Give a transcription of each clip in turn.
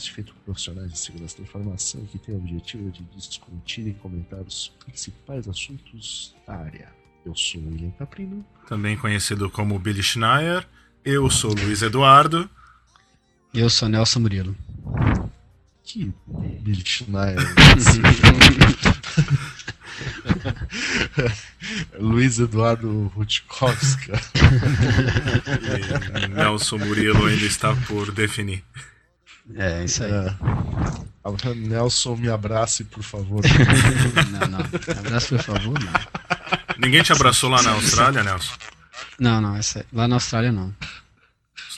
podcast feito por profissionais de segurança da informação que tem o objetivo de discutir e comentar os principais assuntos da área. Eu sou o William Caprino. Também conhecido como Billy Schneier. Eu sou Luiz Eduardo. E eu sou Nelson Murilo. Que Billy Schneier. Luiz Eduardo Rutkowska. E Nelson Murilo ainda está por definir. É, isso aí. É. Nelson, me abrace, por favor. Não, não. Abraço, por favor, não. Ninguém te abraçou lá na Austrália, Nelson? Não, não, essa, lá na Austrália não.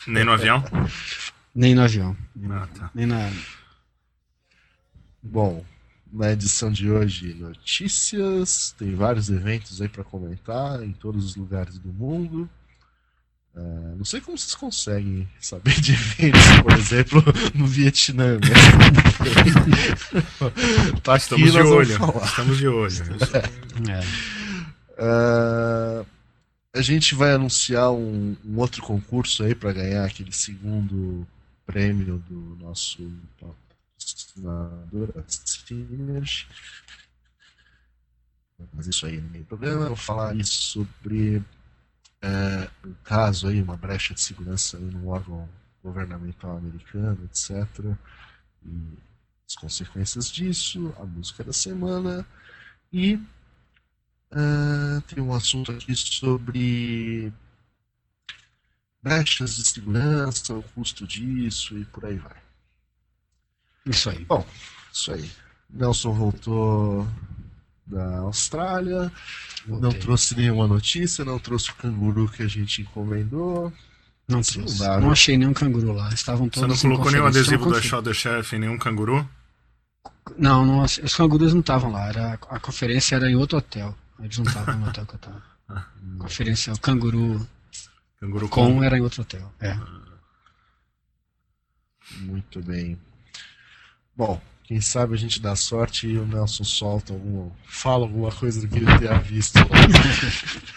Nem no avião? Nem no avião. Ah, tá. Nem na. Bom, na edição de hoje, notícias. Tem vários eventos aí para comentar em todos os lugares do mundo. Uh, não sei como vocês conseguem saber de eventos, por exemplo, no Vietnã. Né? tá Estamos de olho. Estamos de olho. É. Uh, a gente vai anunciar um, um outro concurso aí para ganhar aquele segundo prêmio do nosso patrocinador, a Synergy. Mas isso aí no meio do programa. Eu vou falar isso sobre é, um caso aí, uma brecha de segurança aí no órgão governamental americano, etc. E as consequências disso, a música da semana e ah, tem um assunto aqui sobre brechas de segurança, o custo disso e por aí vai. Isso aí. Bom, isso aí. Nelson voltou da Austrália, não trouxe nenhuma notícia, não trouxe o canguru que a gente encomendou. Não Assim trouxe. não dá, Não né? achei nenhum canguru lá. Estavam Você não todos. colocou nenhum adesivo da Shadow Chef em nenhum canguru? Não, não, os cangurus não estavam lá. Era, a conferência era em outro hotel. Eles não estavam no hotel que eu estava. Ah. A conferência, o canguru Canguru com com. era em outro hotel. É. Muito bem. Bom, quem sabe a gente dá sorte e o Nelson solta algum. fala alguma coisa do que ele tenha visto.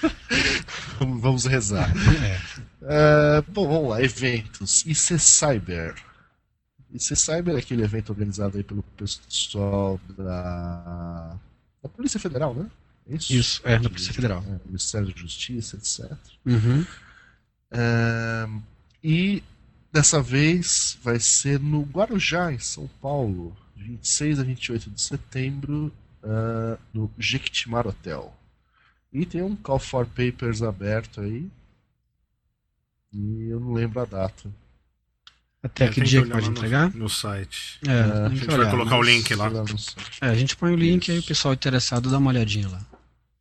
Vamos- rezar. É. É, bom, vamos lá, eventos. IC Cyber. IC Cyber é aquele evento organizado aí pelo pessoal da, da Polícia Federal, né? É Isso, Isso, é, da Polícia Federal. É, Ministério da Justiça, etc. Uhum. É, e dessa vez vai ser no Guarujá, em São Paulo, 26 a 28 de setembro, é, no Jequitimar Hotel. E tem um Call for Papers aberto aí. E eu não lembro a data. Até É, que dia que pode lá no- entregar? No site. É, a tem A gente vai olhar. colocar o link lá. Site. É, a gente põe o link aí o pessoal interessado dá uma olhadinha lá.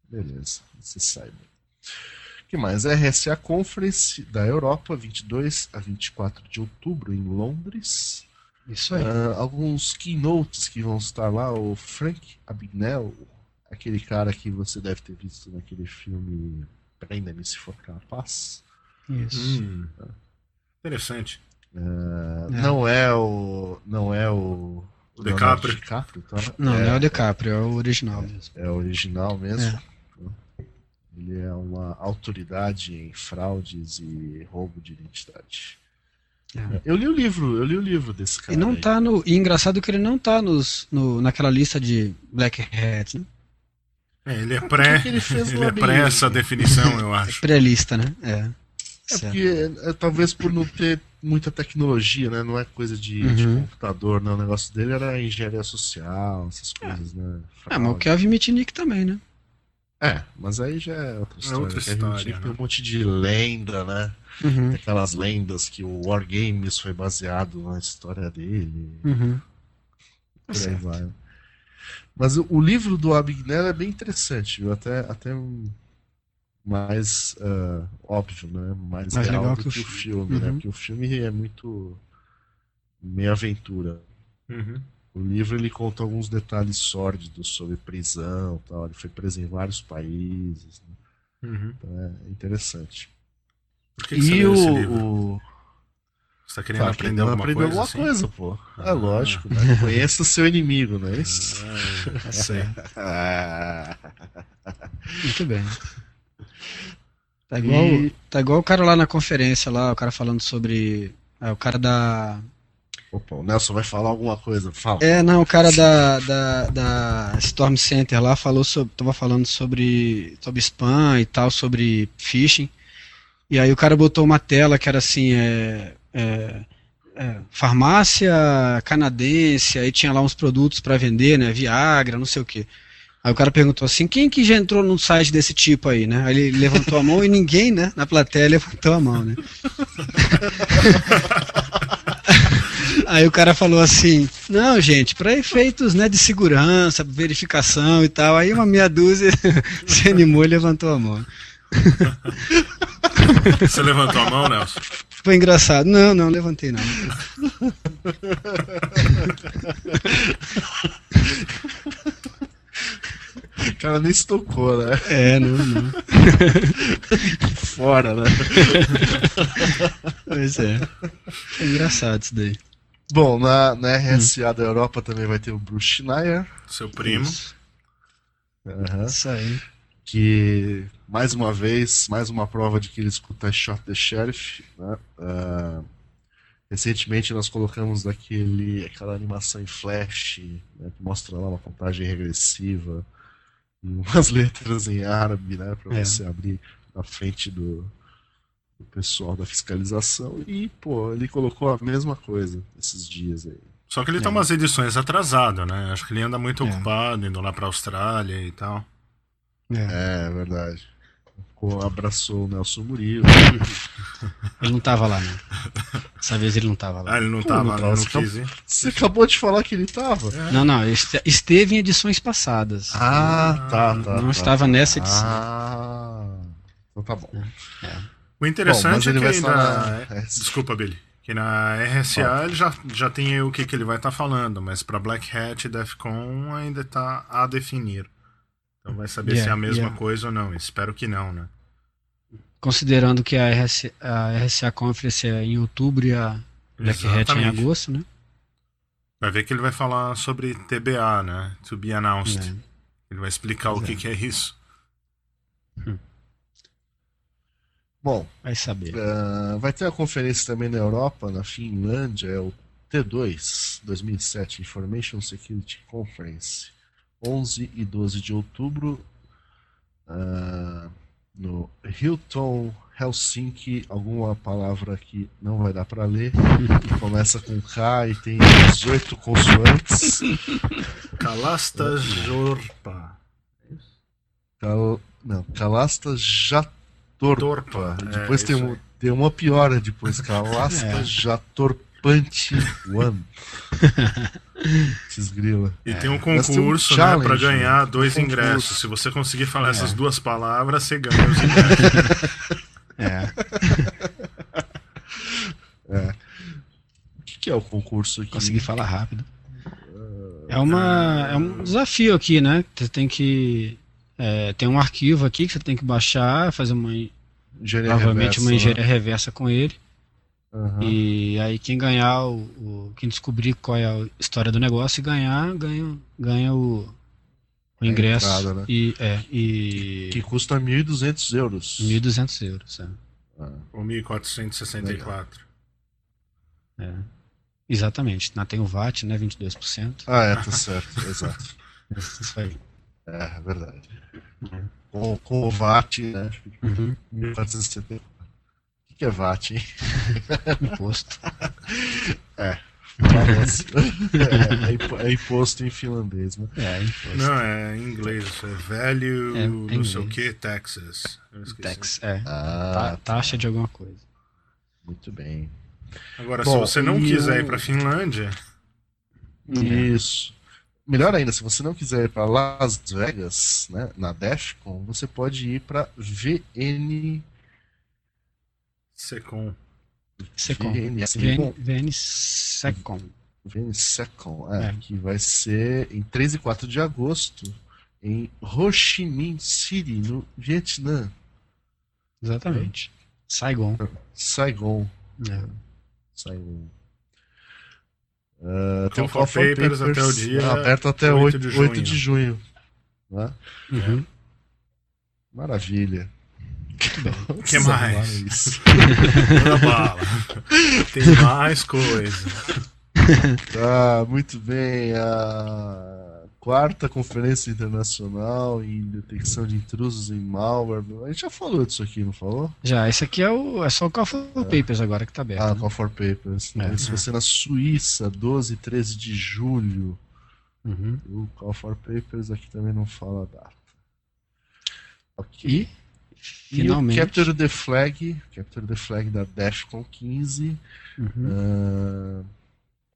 Beleza, você saiba. O que mais? RSA Conference da Europa, 22 a 24 de outubro, em Londres. Isso aí. Ah, alguns keynotes que vão estar lá, o Frank Abagnale, aquele cara que você deve ter visto naquele filme Prenda-me se for capaz. Isso. Hum. Interessante. Ah, É. Não é o. Não é o. O DiCaprio. DiCaprio, tá? Não, é, não é o DiCaprio, é o original mesmo. é o original mesmo. É. Ele é uma autoridade em fraudes e roubo de identidade. É. Eu li o livro, eu li o livro desse cara. E não aí. tá no. E engraçado que ele não tá nos, no, naquela lista de Black Hat, né? É, ele é pré. que ele Ele é pré essa definição, eu acho. Pré-lista, né? É. É Certo. porque é, talvez por não ter muita tecnologia, né? Não é coisa de, de Uhum. computador, não. O negócio dele era engenharia social, essas coisas, né? É, mas o Fraude. Kevin Mitnick também, né? É, mas aí já é outra história. outra Kevin história, né? Tem um monte de lenda, né? Uhum. Aquelas lendas que o War Games foi baseado na história dele. Uhum. por aí vai. Mas o, livro do Abagnale é bem interessante, viu? Até, até mais ah, óbvio, né? Mais, Mais real legal do que que, o o fi- filme, né? Uhum. Porque o filme é muito meia aventura. Uhum. O livro ele conta alguns detalhes sórdidos sobre prisão, tal. Ele foi preso em vários países. né? Uhum. Então é interessante. Por que, que você e leu esse o, Você tá querendo Tá, aprender alguma aprender coisa? alguma assim? coisa, pô. É Ah. lógico, né? Conheça o seu inimigo, não é isso? Ah, sei. Ah. Muito bem. Tá igual, E- tá igual o cara lá na conferência lá, o cara falando sobre. é, o cara da. Opa, o Nelson vai falar alguma coisa. Fala. É, não, o cara da, da, da Storm Center lá falou sobre. Tava falando sobre, sobre spam e tal, sobre phishing. E aí o cara botou uma tela que era assim, é, é, é, farmácia canadense, aí tinha lá uns produtos para vender, né? Viagra, não sei o quê. Aí o cara perguntou assim, quem que já entrou num site desse tipo aí, né? Aí ele levantou a mão e ninguém, né, na plateia levantou a mão, né? Aí o cara falou assim, não, gente, para efeitos né, de segurança, verificação e tal. Aí uma meia dúzia se animou e levantou a mão. Você levantou a mão, Nelson? Foi engraçado. Não, não, levantei não. O cara nem se tocou, né? É, não, não. Fora, né? Pois é. É engraçado isso daí. Bom, na, na RSA da Europa também vai ter o Bruce Schneier. Seu primo. Isso, Aham. isso aí. que mais uma vez, mais uma prova de que ele escuta Shot the Sheriff. Né? Ah, recentemente nós colocamos aquele, aquela animação em flash né, que mostra lá uma contagem regressiva e umas letras em árabe, né, para É. você abrir na frente do, do pessoal da fiscalização. E pô, ele colocou a mesma coisa esses dias aí. Só que ele tá É. umas edições atrasado, né? Acho que ele anda muito É. ocupado, indo lá pra Austrália e tal. É. É verdade. Abraçou o Nelson Murilo. Ele não tava lá, né? Dessa vez ele não tava Ah, lá. ele não Pô, tava, não tava, não você quis ir. Você acabou de falar que ele tava. Não, não, este- esteve em edições passadas. Ah, tá, tá. não tá. estava nessa edição. Ah, então tá bom. O interessante Bom, é que ainda... na- é. Desculpa, Billy. Que na RSA ele já, já tem aí o que, que ele vai estar falando, mas pra Black Hat e Defcon ainda tá a definir. Então vai saber se é a Yeah, mesma yeah. coisa ou não. Espero que não, né? Considerando que a RSA, a RSA Conference é em outubro e a Black Hat é em agosto, né? Vai ver que ele vai falar sobre TBA, né? To be announced. É. Ele vai explicar o Pois que, é. que é isso. Bom, Vai saber. ah, vai ter a conferência também na Europa, na Finlândia, é o T2 2007 Information Security Conference, 11 e 12 de outubro, ah, no Hilton Helsinki, alguma palavra que não vai dar para ler, que começa com K e tem 18 consoantes. Kalasta Jorpa. Cal... Não, Calasta Jatorpa. Torpa, é, Depois tem, isso um, tem uma pior depois. Calasta É. Jatorpante One. Desgrila. E tem um Mas tem um concurso, né, pra ganhar né? dois Um ingressos. Se você conseguir falar É. essas duas palavras, você ganha os ingressos. É. O que, que é o concurso aqui? Consegui falar rápido. É, uma, é um desafio aqui, né? Você tem que. é, tem um arquivo aqui que você tem que baixar, fazer uma, Engenharia provavelmente uma reversa, engenharia reversa com ele. Aham. E aí quem ganhar, o, o- quem descobrir qual é a história do negócio e ganhar, ganha, ganha o, o ingresso. entrada, né? E, é, e Que custa 1.200 euros. 1.200 euros. É. Ah, O 1464. É. Exatamente. Na tem o VAT, né? 22%. Ah, é, tá certo. Exato. Isso aí. É, é verdade. Com, com o VAT, né? Uhum. 1470. O que, que é VAT, hein? Imposto. É, é impo- é imposto em finlandês, né? É, imposto. Não, é em inglês. isso É value, É, é não sei o que, taxes. Eu. Tax, é. Ah, Ta- taxa de alguma coisa. muito bem. Agora, Bom, se você não quiser o- ir pra Finlândia, Isso. Melhor ainda, se você não quiser ir para Las Vegas, né, na Defcon, você pode ir para VN Secom. Secom. VN, VN, VN Secom. VN Secon, é, É. que vai ser em 3 e 4 de agosto em Ho Chi Minh City, no Vietnã, Exatamente. Saigon. Saigon. É. Saigon. Ah, Call um for papers até o dia aberto até 8 8, de 8 junho. de junho. né? Uhum. Maravilha. Muito bem. O que mais? Manda bala. Tem mais coisa. Tá, muito bem. A quarta conferência internacional em detecção de intrusos em malware. A gente já falou disso aqui, não falou? Já, esse aqui é, o, é só o Call for Papers agora que tá aberto. Ah, né? Call for Papers. É. Isso vai ser na Suíça, 12 e 13 de julho. Uhum. O Call for Papers aqui também não fala a data. Ok. E, finalmente. E o Capture the Flag, Capture the Flag da DEFCON 15. Uhum. ah,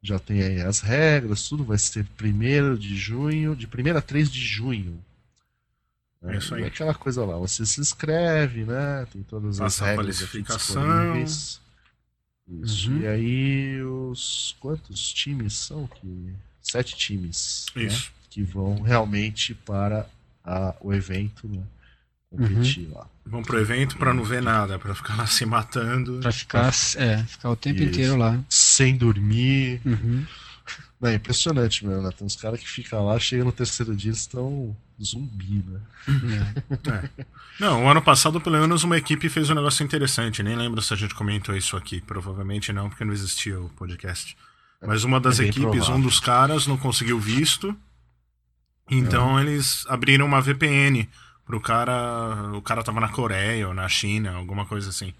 já tem aí as regras, tudo vai ser 1 de junho, de 1 a 3 de junho. É isso aí. E aquela coisa lá, você se inscreve, né? Tem todas Passa as regras aqui disponíveis. Isso. Uhum. E aí os quantos times são que sete times, né? Isso. que vão realmente para a- o evento, né? Competir Uhum. lá. Vão pro evento pra não ver nada, pra ficar lá se matando. Pra ficar, é, ficar o tempo Isso. inteiro lá. Sem dormir. Uhum. Não, é impressionante mesmo, né? Tem uns caras que ficam lá, chega no terceiro dia, eles estão zumbi, né? É. Não, o ano passado, pelo menos, uma equipe fez um negócio interessante. Nem lembro se a gente comentou isso aqui. Provavelmente não, porque não existia o podcast. Mas uma das É equipes, provável. um dos caras, não conseguiu visto. Então eles abriram uma VPN pro cara. O cara tava na Coreia ou na China, alguma coisa assim.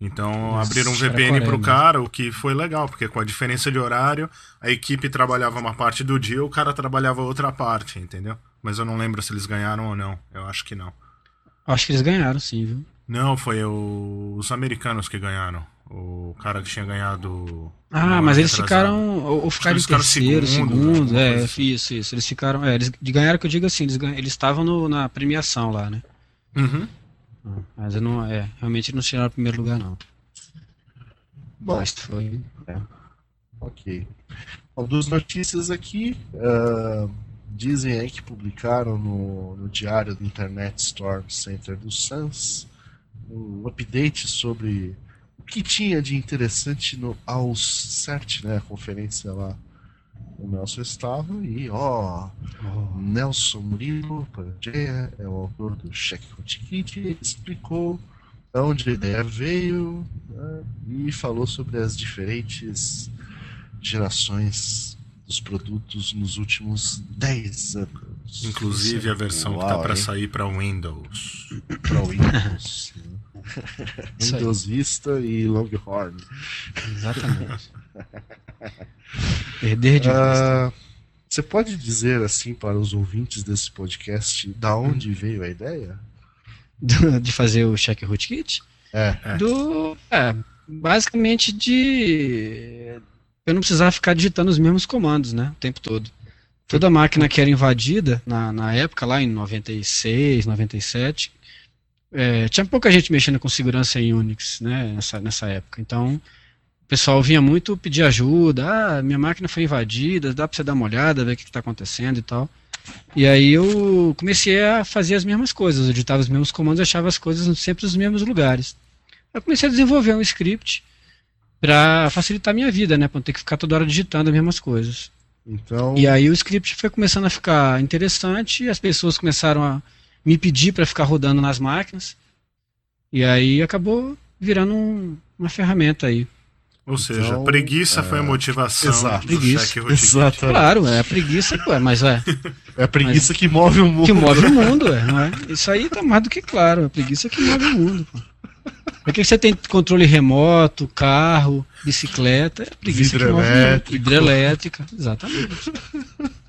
Então Nossa, abriram um VPN pro cara, o que foi legal, porque com a diferença de horário, a equipe trabalhava uma parte do dia, o cara trabalhava outra parte, entendeu? Mas eu não lembro se eles ganharam ou não. Eu acho que não. Acho que eles ganharam, sim, viu? Não, foi o- os americanos que ganharam. O cara que tinha ganhado. Ah, mas eles ficaram. Ou, ficaram em eles terceiro, segundo, segundo. é, assim. isso, isso. Eles ficaram. É, eles de ganharam que eu digo assim, eles eles estavam no- na premiação lá, né? Uhum. Ah, Mas eu não. É, realmente não tiraram o primeiro lugar, não. Bom, Mas foi. é. ok. Bom, duas notícias aqui. ah, dizem aí que publicaram no, no diário do Internet Storm Center do Suns um update sobre o que tinha de interessante no AUS-CERT, né? A conferência lá. O Nelson estava e, ó, Nelson Murilo Pangeia é o autor do Check Kit, explicou de onde a ideia veio né, e falou sobre as diferentes gerações dos produtos nos últimos 10 anos. Inclusive a versão que tá Uau, pra hein? sair pra Windows. Para Windows. né? Windows Vista e Longhorn. Exatamente. Perder de vista. Ah, você pode dizer assim para os ouvintes desse podcast da onde veio a ideia? De fazer o check rootkit? É. É. Do. É, basicamente de. Eu não precisava ficar digitando os mesmos comandos, né? O tempo todo. Toda máquina que era invadida, na, na época, lá em 96, 97, é, tinha pouca gente mexendo com segurança em Unix, né? Nessa, nessa época. Então, o pessoal vinha muito pedir ajuda. Ah, minha máquina foi invadida, dá pra você dar uma olhada, ver o que, que tá acontecendo e tal. E aí eu comecei a fazer as mesmas coisas, eu digitava os mesmos comandos, achava as coisas sempre nos mesmos lugares. Eu comecei a desenvolver um script para facilitar a minha vida, né, para não ter que ficar toda hora digitando as mesmas coisas. Então, E aí o script foi começando a ficar interessante, e as pessoas começaram a me pedir para ficar rodando nas máquinas. E aí acabou virando um- uma ferramenta aí. Ou seja, Então, preguiça foi a motivação exato. do Preguiça. Exato. Claro, é a preguiça, ué, mas é é a preguiça que move o mundo. que move o mundo, é, não é? Isso aí tá mais do que claro, a preguiça que move o mundo. Pô. Por que você tem controle remoto, carro, bicicleta? É a preguiça. Hidrelétrico. Hidrelétrica, exatamente.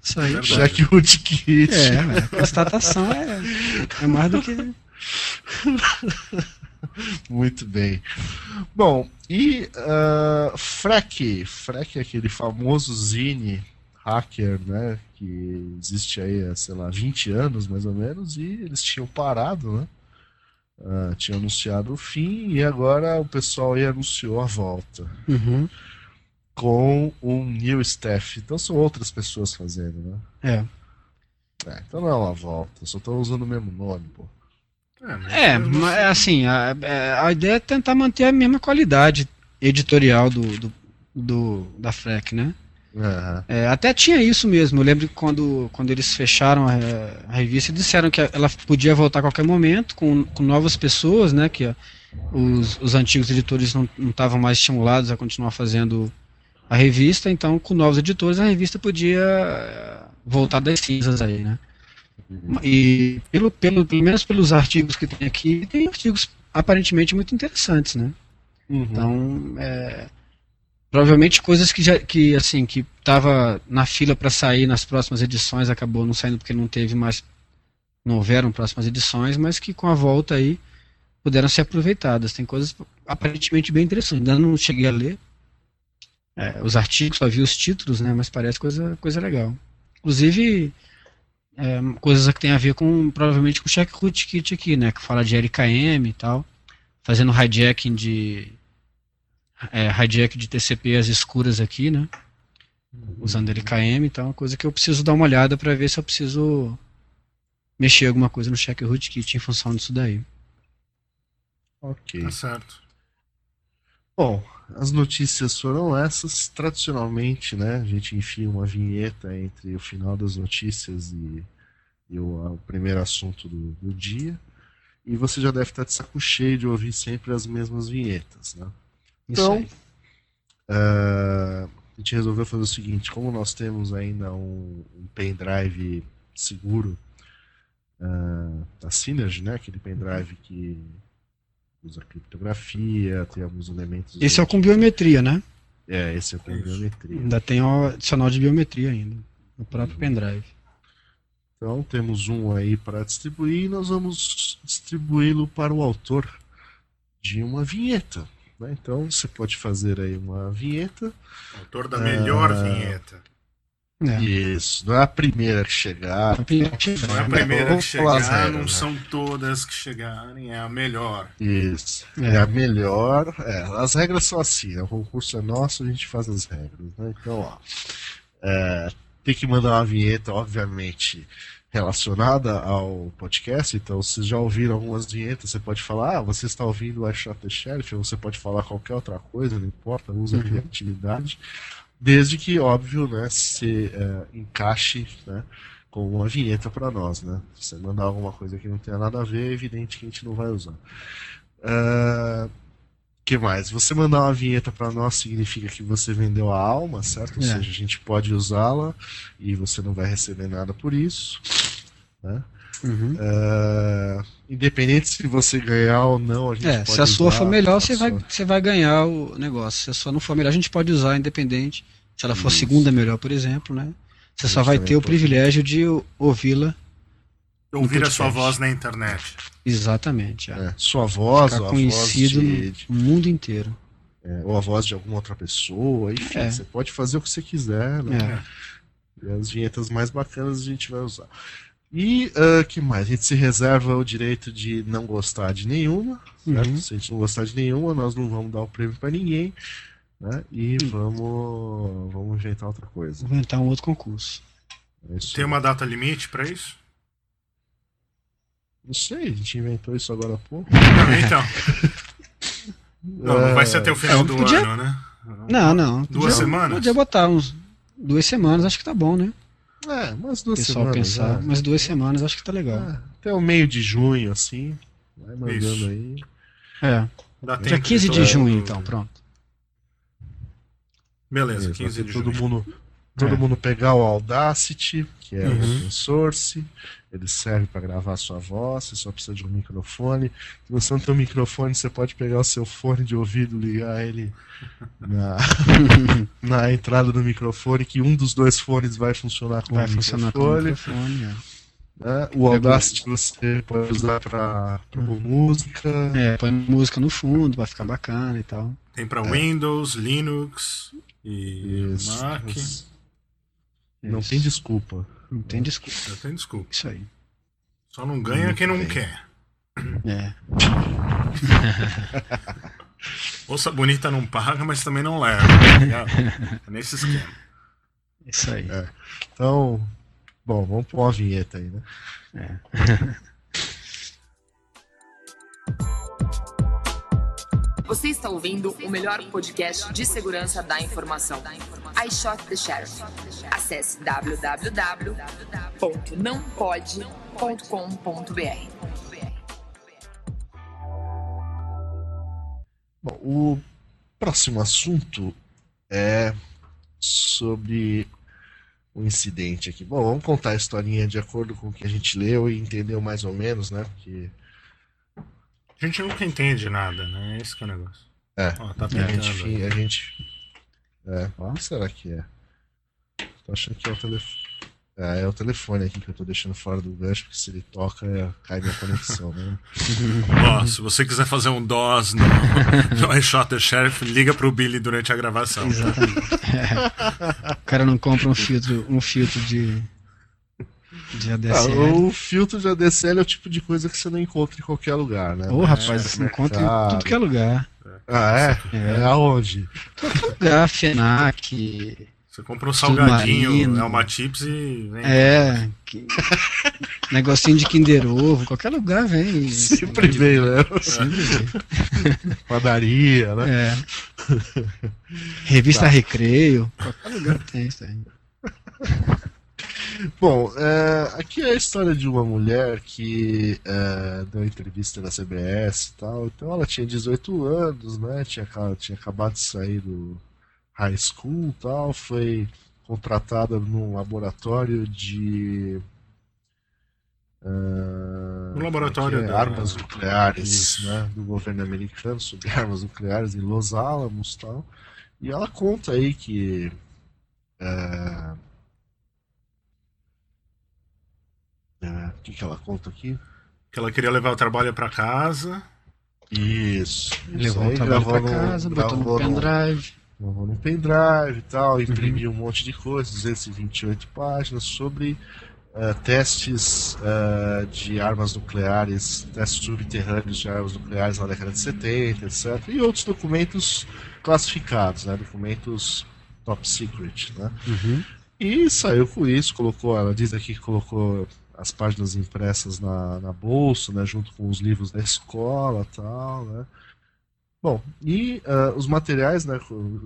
Isso aí. Check rootkit. É, a constatação é, é mais do que. Muito bem. Bom, e uh, Freck, Freck é aquele famoso zine hacker, né, que existe aí há, sei lá, 20 anos mais ou menos, e eles tinham parado, né, uh, tinham anunciado o fim, e agora o pessoal aí anunciou a volta, Uhum, com um new staff, então são outras pessoas fazendo, né. é. É, então não é uma volta, só estão usando o mesmo nome, pô. É, mas É, assim, a, é, a ideia é tentar manter a mesma qualidade editorial do, do, do- da FREC, né? Uhum. É, até tinha isso mesmo. Eu lembro que quando, quando eles fecharam a, a, revista, disseram que ela podia voltar a qualquer momento com, com novas pessoas, né? Que os, os antigos editores não estavam mais estimulados a continuar fazendo a revista, então com novos editores a revista podia eh, voltar das cinzas aí, né? E pelo, pelo, pelo menos pelos artigos que tem aqui, tem artigos aparentemente muito interessantes, né? Uhum. Então, é, provavelmente coisas que já que assim que estava na fila para sair nas próximas edições acabou não saindo porque não teve mais não houveram próximas edições, mas que com a volta aí puderam ser aproveitadas. Tem coisas aparentemente bem interessantes. Ainda não cheguei a ler é, os artigos, só vi os títulos, né? Mas parece coisa coisa legal. Inclusive é, coisas que tem a ver com provavelmente com o check root kit aqui, né? Que fala de LKM e tal, fazendo hijacking de é, hijack de TCP as escuras aqui, né? Usando LKM, então é uma coisa que eu preciso dar uma olhada para ver se eu preciso mexer alguma coisa no check root kit em função disso daí. Ok. Tá certo. Bom, as notícias foram essas. Tradicionalmente, né, a gente enfia uma vinheta entre o final das notícias e, e o, o, primeiro assunto do, do, dia. E você já deve estar de saco cheio de ouvir sempre as mesmas vinhetas, né? Então, uh, a gente resolveu fazer o seguinte: como nós temos ainda um, um pendrive seguro uh, da Synergy, né, aquele pendrive que usa criptografia, tem alguns elementos. Esse é o com biometria, né? É, esse é com biometria. Ainda tem o adicional de biometria ainda, no próprio uhum. pendrive. Então temos um aí para distribuir e nós vamos distribuí-lo para o autor de uma vinheta. Né? Então você pode fazer aí uma vinheta. Autor da melhor ah, vinheta. É. Isso, não é a primeira que chegar. Não é a primeira que chegar, não né? são todas que chegarem, é a melhor. Isso, é, é a melhor. É, as regras são assim, né? o concurso é nosso, a gente faz as regras. Né? Então, ó, é, tem que mandar uma vinheta, obviamente, relacionada ao podcast. Então, vocês já ouviram algumas vinhetas, você pode falar, ah, você está ouvindo I Shot the Sheriff, ou você pode falar qualquer outra coisa, não importa, usa a uhum. criatividade desde que, óbvio, né, se é, encaixe né, com uma vinheta para nós. Né? Se você mandar alguma coisa que não tenha nada a ver, é evidente que a gente não vai usar. Uh, que mais? Você mandar uma vinheta para nós significa que você vendeu a alma, certo? Ou é. seja, a gente pode usá-la e você não vai receber nada por isso. Né? Uhum. Uh, independente se você ganhar ou não, a gente é, Se a sua for melhor, você vai, você vai ganhar o negócio. Se a sua não for melhor, a gente pode usar independente. Se ela for Isso. segunda melhor, por exemplo, né? Você só vai ter o privilégio de ouvi-la. Ouvir a sua voz na internet. Exatamente. É. É, sua voz, Ficar conhecido de... no mundo inteiro. É, ou a voz de alguma outra pessoa, enfim, é. você pode fazer o que você quiser, né? É. E as vinhetas mais bacanas a gente vai usar. E uh, que mais? A gente se reserva o direito de não gostar de nenhuma. Uhum. Se a gente não gostar de nenhuma, nós não vamos dar o prêmio para ninguém. Né? E uhum. vamos, vamos inventar outra coisa. Inventar um outro concurso. É Tem uma data limite para isso? Não sei, a gente inventou isso agora há pouco. Não, então. não, não vai ser até o final é, do podia... ano, né? Não, não. Duas podia, semanas? Podia botar uns. Duas semanas, acho que tá bom, né? É, umas duas pessoal semanas. pensar, é. umas duas semanas acho que tá legal. É, até o meio de junho, assim. Vai mandando Isso. aí. É. Dia 15 de junho, então, pronto. Beleza, Isso, 15 de todo junho. Mundo, todo é. mundo pegar o Audacity, que é uhum. open source. Ele serve para gravar a sua voz, você só precisa de um microfone. Se você não tem um microfone, você pode pegar o seu fone de ouvido, ligar ele na, na entrada do microfone, que um dos dois fones vai funcionar com vai o funcionar microfone. Com o microfone é. né? O Audacity você pode usar para uhum. música. É, põe música no fundo, vai ficar bacana e tal. Tem para é. Windows, Linux e Isso. Mac. Isso. Não tem desculpa. Não tem desculpa. Não tem desculpa. Isso aí. Só não ganha não quem não quer. É. Moça bonita não paga, mas também não leva. Tá é nesse esquema. Isso aí. É. Então, bom, vamos pôr uma vinheta aí, né? É. Você está ouvindo o melhor podcast de segurança da informação. I Shot the Sheriff. Acesse www.nãopode.com.br. Bom, o próximo assunto é sobre um incidente aqui. Bom, vamos contar a historinha de acordo com o que a gente leu e entendeu mais ou menos, né? Porque A gente nunca entende nada, né? Esse que é o negócio. é, Ó, tá a gente, a gente é, que será que é? Tô achando que é o telefone. É, é o telefone aqui que eu tô deixando fora do gancho, porque se ele toca, cai minha conexão, né? Ó, se você quiser fazer um DOS no, no Shot the Sheriff, liga pro Billy durante a gravação. Exatamente. É. O cara não compra um filtro, um filtro de, de Ah, ADSL. o filtro de ADSL é o tipo de coisa que você não encontra em qualquer lugar, né? Ô, rapaz, você encontra em tudo que é lugar. Ah, é? É. É aonde? Lugar, FENAC. Você compra um salgadinho, é uma chips e vem. É. Que... Negocinho de Kinder Ovo, qualquer lugar vem. Sempre vem, né? Sempre vem. Padaria, né? É. Revista Recreio. Qualquer lugar tem isso aí. Bom, é, aqui é a história de uma mulher que é, deu entrevista na CBS e tal. Então ela tinha 18 anos, né? Tinha, tinha acabado de sair do high school e tal. Foi contratada num laboratório de. No laboratório é da- armas nucleares né, do governo americano sobre armas nucleares em Los Alamos e tal. E ela conta aí que é, é, o que, que ela conta aqui? Que ela queria levar o trabalho pra casa. Isso. isso Levou aí, o trabalho gravou pra no- casa, botou no gravou no- pendrive. gravou no pendrive e tal, imprimiu um monte de coisa, 228 páginas sobre eh, testes eh, de armas nucleares, testes subterrâneos de armas nucleares na década de 70, etc. E outros documentos classificados, né? Documentos top secret, né? Uhum. E saiu com isso, colocou, ela diz aqui que colocou as páginas impressas na, na bolsa, né, junto com os livros da escola tal, né. Bom, e ah, os materiais, né,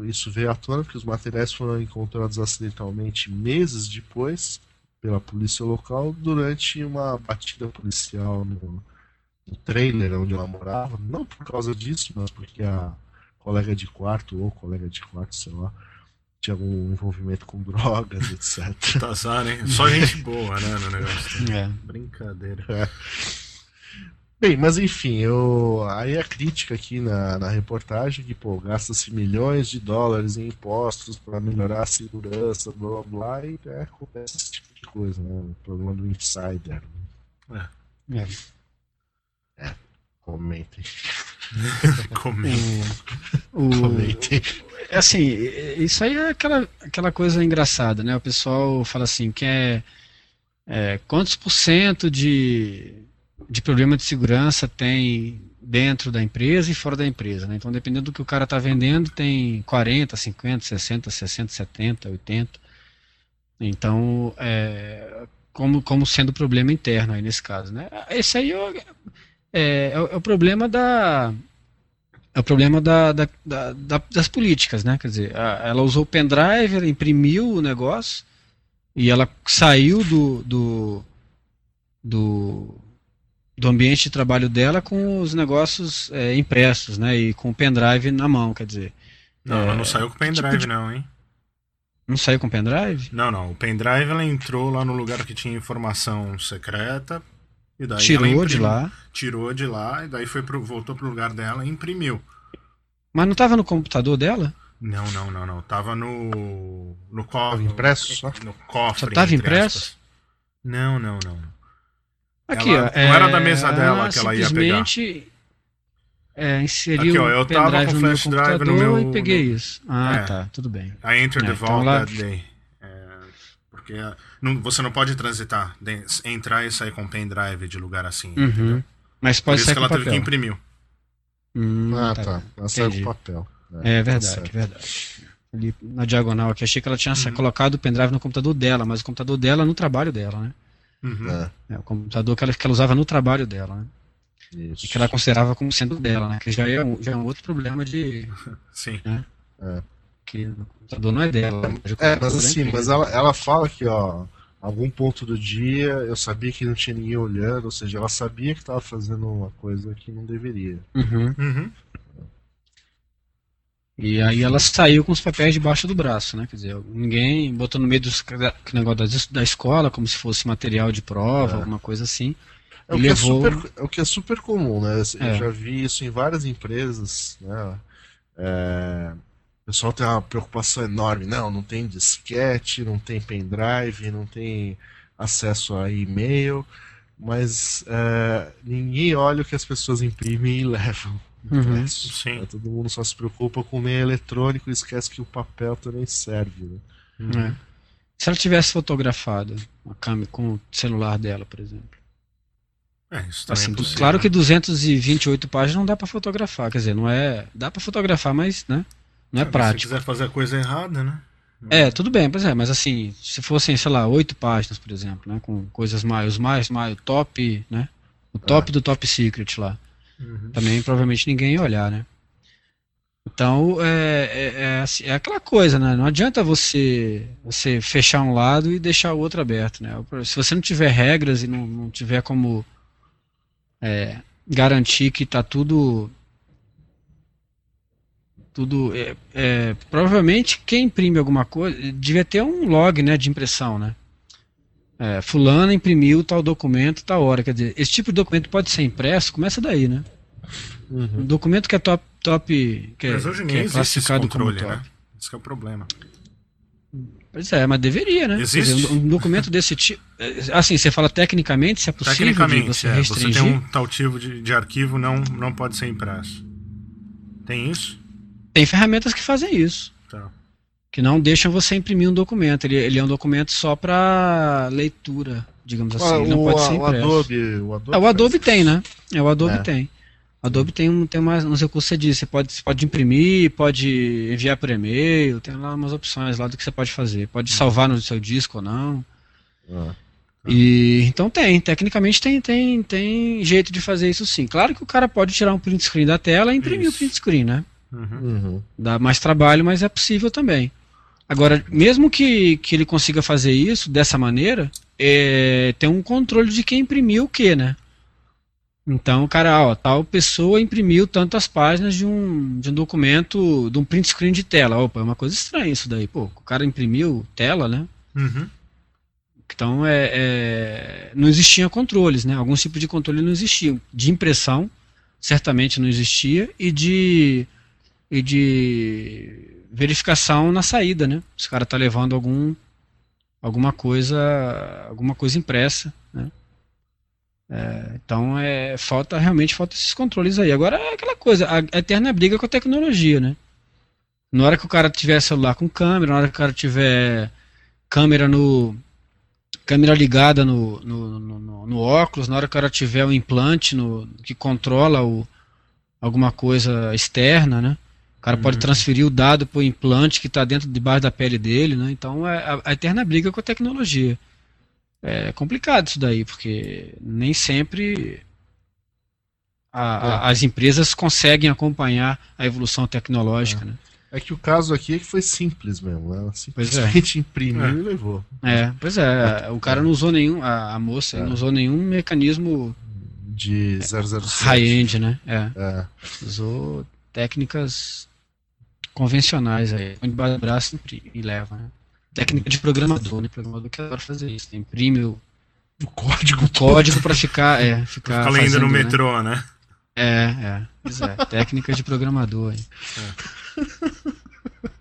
isso veio à tona porque os materiais foram encontrados acidentalmente meses depois pela polícia local durante uma batida policial no, no trailer onde ela morava, não por causa disso, mas porque a colega de quarto ou colega de quarto, sei lá, tinha algum envolvimento com drogas, etc. Tá azar, hein? Só gente boa, né? No negócio. É. Brincadeira. Bem, mas enfim, eu... aí a crítica aqui na, na reportagem que, pô, gasta-se milhões de dólares em impostos para melhorar a segurança, blá blá blá, e é, acontece esse tipo de coisa, né? O problema do insider. né? É. Comentem. Comenta. O, Comentem. É assim, isso aí é aquela, aquela coisa engraçada, né? O pessoal fala assim, que é, é, quantos por cento de, de problema de segurança tem dentro da empresa e fora da empresa, né? Então, dependendo do que o cara está vendendo, tem 40, 50, 60, 60, 70, 80. Então, é, como, como sendo problema interno aí nesse caso, né? Esse aí é, o- é, é o- é o problema da é o problema da, da- da- da- das políticas, né? Quer dizer, a- ela usou o pendrive, ela imprimiu o negócio e ela saiu do, do, do, do ambiente de trabalho dela com os negócios é, impressos, né? E com o pendrive na mão, quer dizer. Não, É, ela não saiu com o pendrive, tipo de- não, hein? Não saiu com pendrive? Não, não. O pendrive ela entrou lá no lugar que tinha informação secreta. E daí Tirou de imprimiu- lá. Tirou de lá e daí foi pro, voltou pro lugar dela e imprimiu. Mas não estava no computador dela? Não, não, não, não. Tava no. No cofre. impresso só? No cofre. Só tava impresso? aspas. Não, não, não. Aqui, Ela- ó. não era da é, mesa dela que ela ia pegar. simplesmente, É, inseriu Aqui, ó, eu o tava com no meu flash drive no computador meu- e peguei no- isso. Ah, É. tá, tudo bem. I entered É, the então vault lá- that day. É, porque ah, não- você não pode transitar, de- entrar e sair com pendrive de lugar assim. Uhum. entendeu? Mas Por pode isso sair que com ela teve papel. que imprimir. Hum, Ah, tá. Ela saiu com papel. É tá verdade, é verdade. Ali na diagonal aqui, achei que ela tinha Uhum. colocado o pendrive no computador dela, mas o computador dela no trabalho dela, né? Uhum. É, É, o computador que ela, que ela usava no trabalho dela, né? isso. E que ela considerava como sendo dela, né? Que já é um, já é um outro problema de. Sim. que o computador não é dela. É, mas assim, mas ela, ela fala que, ó, algum ponto do dia eu sabia que não tinha ninguém olhando, ou seja, ela sabia que estava fazendo uma coisa que não deveria. Uhum. Uhum. E aí ela saiu com os papéis debaixo do braço, né? Quer dizer, ninguém botou no meio que negócio da, da escola como se fosse material de prova, É. alguma coisa assim. É o, que levou- é, super, é o que é super comum, né? Eu É. já vi isso em várias empresas, né? O pessoal tem uma preocupação enorme. Não, não tem disquete, não tem pendrive, não tem acesso a e-mail, mas é, ninguém olha o que as pessoas imprimem e levam. Uhum. né? Todo mundo só se preocupa com o meio eletrônico e esquece que o papel também serve. Né? É. Se ela tivesse fotografado a câmera com o celular dela, por exemplo. É, isso também Assim, é claro que 228 páginas não dá pra fotografar, quer dizer, não é, dá pra fotografar, mas, né, não é Se prático. quiser fazer a coisa errada, né? É, tudo bem, pois é, mas assim, se fossem, sei lá, oito páginas, por exemplo, né, com coisas mais, os mais, mais, o top, né, o top do top secret lá, Uhum. também provavelmente ninguém ia olhar, né. Então, é, é, é, assim, é aquela coisa, né, não adianta você, você fechar um lado e deixar o outro aberto, né, se você não tiver regras e não, não tiver como é, garantir que tá tudo tudo é, é, provavelmente quem imprime alguma coisa devia ter um log né de impressão né é, fulano imprimiu tal documento tal hora quer dizer esse tipo de documento pode ser impresso começa daí né um documento que é top top que é, Mas hoje que nem é classificado como controle, top né? Esse que é o problema. pois é mas deveria né Existe. dizer, um, um documento desse tipo assim você fala tecnicamente se é possível de Tecnicamente, você é, você tem um tal tipo de, de arquivo, não, não pode ser impresso. Tem isso? Tem ferramentas que fazem isso Tá. que não deixam você imprimir um documento. Ele, ele é um documento só para leitura, digamos assim. Ah, ele não o, pode ser o impresso. Adobe, o Adobe, É, o Adobe tem, né? É, o Adobe É. tem. O Adobe tem, um, tem mais, uns recursos que você diz. Você pode, você pode imprimir, pode enviar por e-mail, tem lá umas opções lá do que você pode fazer. Pode salvar no seu disco ou não. Ah. E então tem, tecnicamente tem, tem, tem jeito de fazer isso sim. Claro que o cara pode tirar um print screen da tela e imprimir Isso. o print screen, né? Uhum. Uhum. Dá mais trabalho, mas é possível também. Agora, mesmo que, que ele consiga fazer isso dessa maneira, é, tem um controle de quem imprimiu o que, né? Então, cara, ó, tal pessoa imprimiu tantas páginas de um, de um documento, de um print screen de tela. Opa, é uma coisa estranha isso daí. Pô, o cara imprimiu tela, né? Uhum. Então, é, é, não existiam controles, né? Alguns tipos de controle não existiam. De impressão, certamente não existia, e de, e de verificação na saída, né? Se o cara está levando algum, alguma coisa alguma coisa impressa, né? É, então, é, falta realmente falta esses controles aí. Agora, é aquela coisa, a, eterna briga com a tecnologia, né? Na hora que o cara tiver celular com câmera, na hora que o cara tiver câmera no câmera ligada no, no, no, no- no óculos, na hora que o cara tiver um implante no, que controla o, alguma coisa externa, né? O cara pode Uhum. transferir o dado para o implante que está dentro debaixo da pele dele, né? Então é a, a eterna briga com a tecnologia. É complicado isso daí, porque nem sempre a- a- as empresas conseguem acompanhar a evolução tecnológica, né? É que o caso aqui é que foi simples mesmo. Ela Pois é. simplesmente imprimiu É. e levou. É, pois é, o cara não usou nenhum, a, a moça É. não usou nenhum mecanismo De 007. high-end, né? É, É. usou técnicas convencionais aí, debaixo do braço e imprime e leva, né? Técnica de programador, né? Programador que adora fazer isso, né? imprime o, O código o código para ficar, é, ficar Fica lendo no né? metrô, né? É, é, pois é, técnica de programador aí.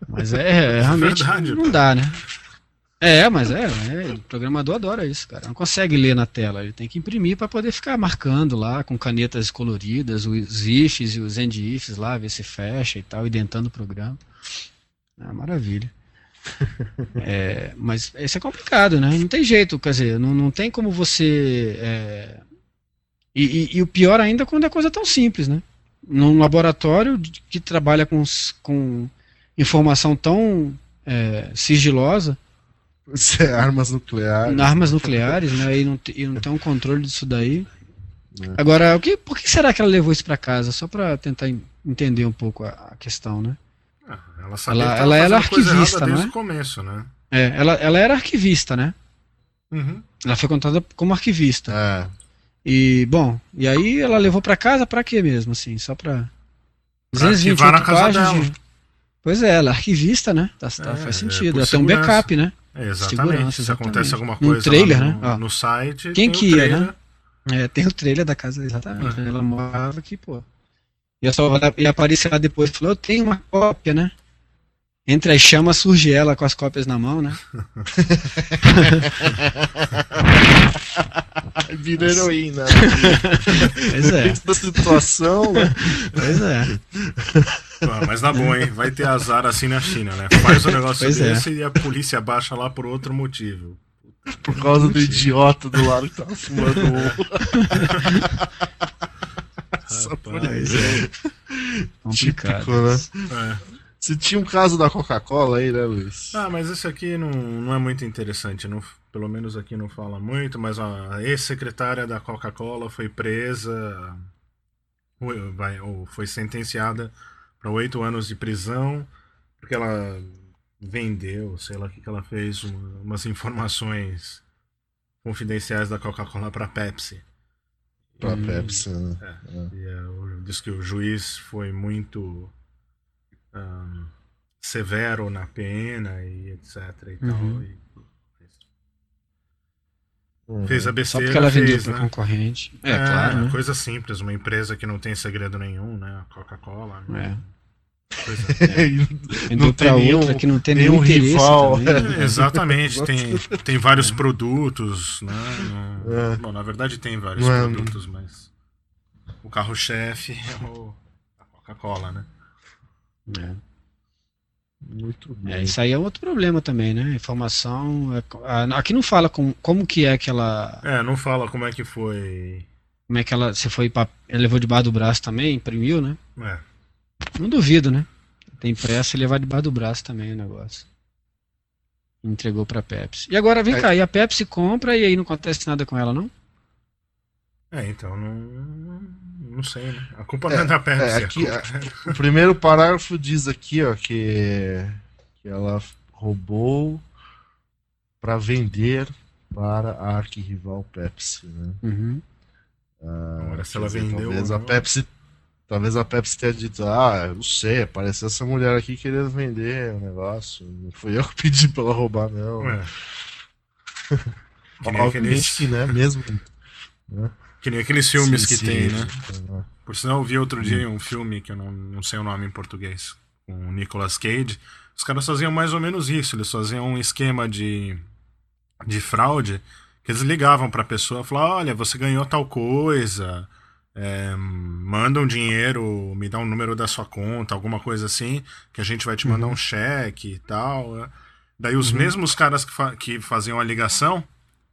Mas é, é, realmente verdade, não dá, né? É, mas é, é, o programador adora isso, cara. Não consegue ler na tela, ele tem que imprimir para poder ficar marcando lá com canetas coloridas, os ifs e os end ifs lá, ver se fecha e tal, identando o programa. Ah, maravilha. É, mas isso é complicado, né? Não tem jeito, quer dizer, não, não tem como você. é, E, e- e o pior ainda é quando é coisa tão simples, né? Num laboratório que trabalha com, com informação tão é, sigilosa, armas nucleares. armas nucleares, né? E não, e não tem um controle disso daí. É. Agora, o que, por que será que ela levou isso para casa? Só para tentar en- entender um pouco a, a questão, né? Ah, Ela sabia Ela- que tava ela era arquivista, não desde é? o começo, né? É, ela, ela era arquivista, né? Uhum. Ela foi contada como arquivista. É. E, bom, e aí ela levou pra casa pra quê mesmo, assim? Só pra. Pra arquivar na casa páginas dela. de- Pois é, ela é arquivista, né? Tá, tá- É, faz é, sentido. por ela tem um backup, né? É, exatamente. Se acontece alguma coisa trailer, lá no, né? No site. Quem que ia, trailer. né? É, tem o trailer da casa, exatamente. Ela morava aqui, pô. E, só, e apareceu lá depois e falou: Eu tenho uma cópia, né? Entre as chamas surge ela com as cópias na mão, né? Vira heroína. Pois é, da situação, né? pois é. Ah, mas na boa, hein? Vai ter azar assim na China, né? Faz um negócio Pois é. desse e a polícia baixa lá por outro motivo. Por causa do idiota do lado que tava fumando ovo. Só por Rapaz, isso. Complicado. Típico, né? É. Você tinha um caso da Coca-Cola aí, né, Luiz? Ah, mas esse aqui não, não é muito interessante. Não, pelo menos aqui não fala muito, mas a ex-secretária da Coca-Cola foi presa, vai, ou foi sentenciada para oito anos de prisão, porque ela vendeu, sei lá o que, que ela fez, uma- umas informações confidenciais da Coca-Cola para Pepsi. Hum. Pepsi, né? E é, o- diz que o juiz foi muito ahn, severo na pena e etc. E tal, Uhum. e Uhum. fez a Só besteira. porque ela vendeu fez, para né? concorrente. É, claro, né? Coisa simples, uma empresa que não tem segredo nenhum, né? A Coca-Cola. né? É. Coisa- Vendeu tem nenhum- outra que não tem nenhum rival. também, É, né? exatamente, tem, tem vários produtos, né? É. Bom, na verdade tem vários Não é- produtos, mas o carro-chefe é o, a Coca-Cola, né? É. Muito bem. É, isso aí é outro problema também, né? Informação. é- aqui não fala com, como que é que ela. É, não fala como é que foi. Como é que ela. Você foi pra, ela levou debaixo do braço também, imprimiu, né? É, Não duvido, né? Tem pressa e levar debaixo do braço também o negócio. Entregou pra Pepsi. E agora vem É. cá, e a Pepsi compra e aí não acontece nada com ela, não? É então não. Não sei, né? A culpa não é da Pepsi. é, a aqui- culpa- O primeiro parágrafo diz aqui, ó, que, que ela roubou para vender para a arquirrival Pepsi, né? Uhum. Agora, se ela dizer, vendeu talvez a. Pepsi talvez a Pepsi tenha dito ah eu não sei apareceu essa mulher aqui querendo vender o negócio não fui eu que pedi pra ela roubar não É. Obviamente né mesmo que nem aqueles filmes Sim, que sim, tem, né? Por sinal, eu vi outro dia um filme que eu não, não sei o nome em português, com o Nicolas Cage. Os caras faziam mais ou menos isso. Eles faziam um esquema de, de fraude que eles ligavam pra pessoa e falavam: Olha, você ganhou tal coisa, é, manda um dinheiro, me dá um número da sua conta, alguma coisa assim, que a gente vai te mandar um cheque e tal. né? Daí os mesmos caras que, fa- que faziam a ligação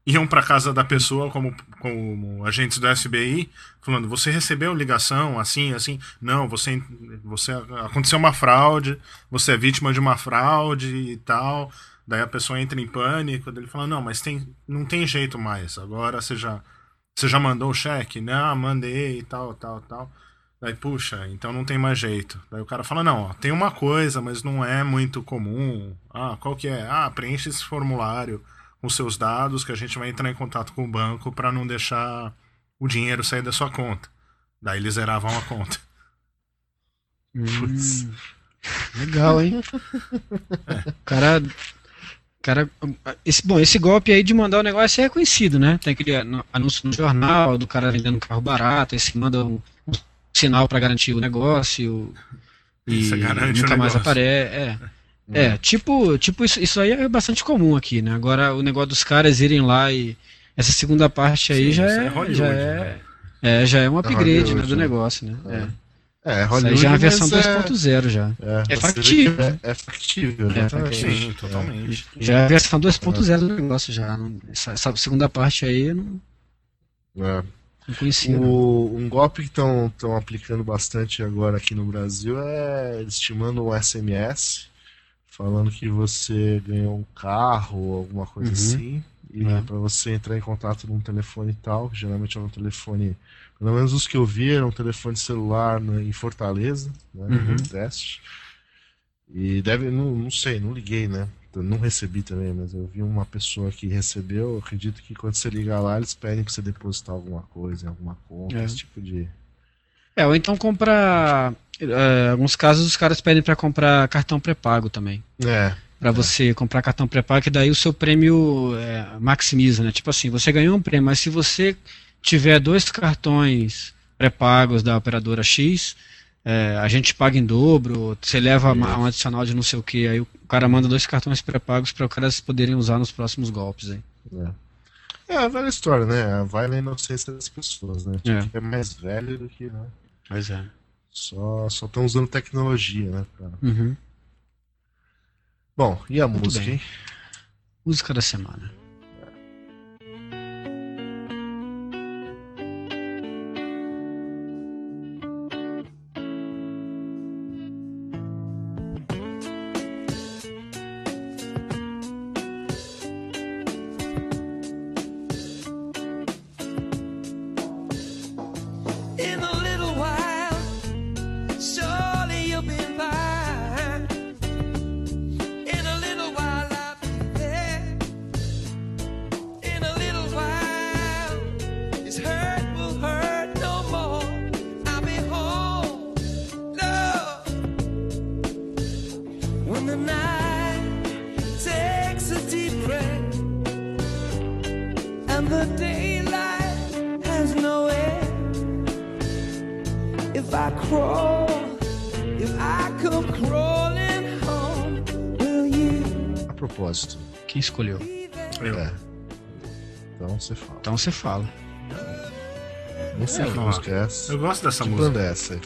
iam pra casa da pessoa como, como agentes do FBI, falando: você recebeu ligação assim, assim? Não, você, você aconteceu uma fraude, você é vítima de uma fraude e tal. Daí a pessoa entra em pânico, ele fala: não, mas tem, não tem jeito mais. Agora você já, você já mandou o cheque? Não, mandei e tal, tal, tal. Daí, puxa, então não tem mais jeito. Daí o cara fala: não, ó, tem uma coisa, mas não é muito comum. Ah, qual que é? Ah, preenche esse formulário com seus dados que a gente vai entrar em contato com o banco para não deixar o dinheiro sair da sua conta. Daí eles zeravam a conta. Hum, legal, hein? O cara. Cara, esse, bom, esse golpe aí de mandar o negócio é reconhecido, né? Tem aquele anúncio no jornal do cara vendendo carro barato, aí você manda um, um sinal para garantir o negócio e garante nunca o mais aparece. É, é tipo, tipo isso, isso aí é bastante comum aqui, né? Agora o negócio dos caras irem lá e essa segunda parte aí Sim, já é é, já né? é, é, já é um upgrade né, do né? negócio, né? É. É, Isso aí Hollywood já é a versão mas é, 2.0 já. é, É você factível, né? É, é factível, É exatamente. Sim, totalmente. Já é a versão 2.0 do negócio já. Essa, essa segunda parte aí não, É. não conhecia. O- um golpe que estão aplicando bastante agora aqui no Brasil é mandam um SMS falando que você ganhou um carro ou alguma coisa Uhum. assim. E É. para você entrar em contato num telefone e tal, que geralmente é um telefone, pelo menos os que eu vi, era um telefone celular no- em Fortaleza, né, Uhum. no teste. E deve, não, não sei, não liguei, né? Eu não recebi também, mas eu vi uma pessoa que recebeu. Eu acredito que quando você ligar lá, eles pedem pra você depositar alguma coisa em alguma conta, É. esse tipo de. É, ou então comprar. Em alguns casos os caras pedem pra comprar cartão pré-pago também. É, Pra você comprar cartão pré-pago, que daí o seu prêmio é, maximiza, né? Tipo assim, você ganhou um prêmio, mas se você tiver dois cartões pré-pagos da operadora X, é, a gente paga em dobro, você leva um adicional de não sei o que, aí o cara manda dois cartões pré-pagos para os caras poderem usar nos próximos golpes aí. é a velha história, né? Vai na inocência das pessoas, né? É. Tipo, é mais velho do que. Né? Pois é. Só estão usando tecnologia, né? Pra... Uhum. Bom, e a Muito música, bem. hein? Música da semana. Propósito. Quem escolheu? Eu. É. Então você fala. Então você fala. Nem sei É, que música é essa. Eu gosto dessa Que música. banda é essa? aí?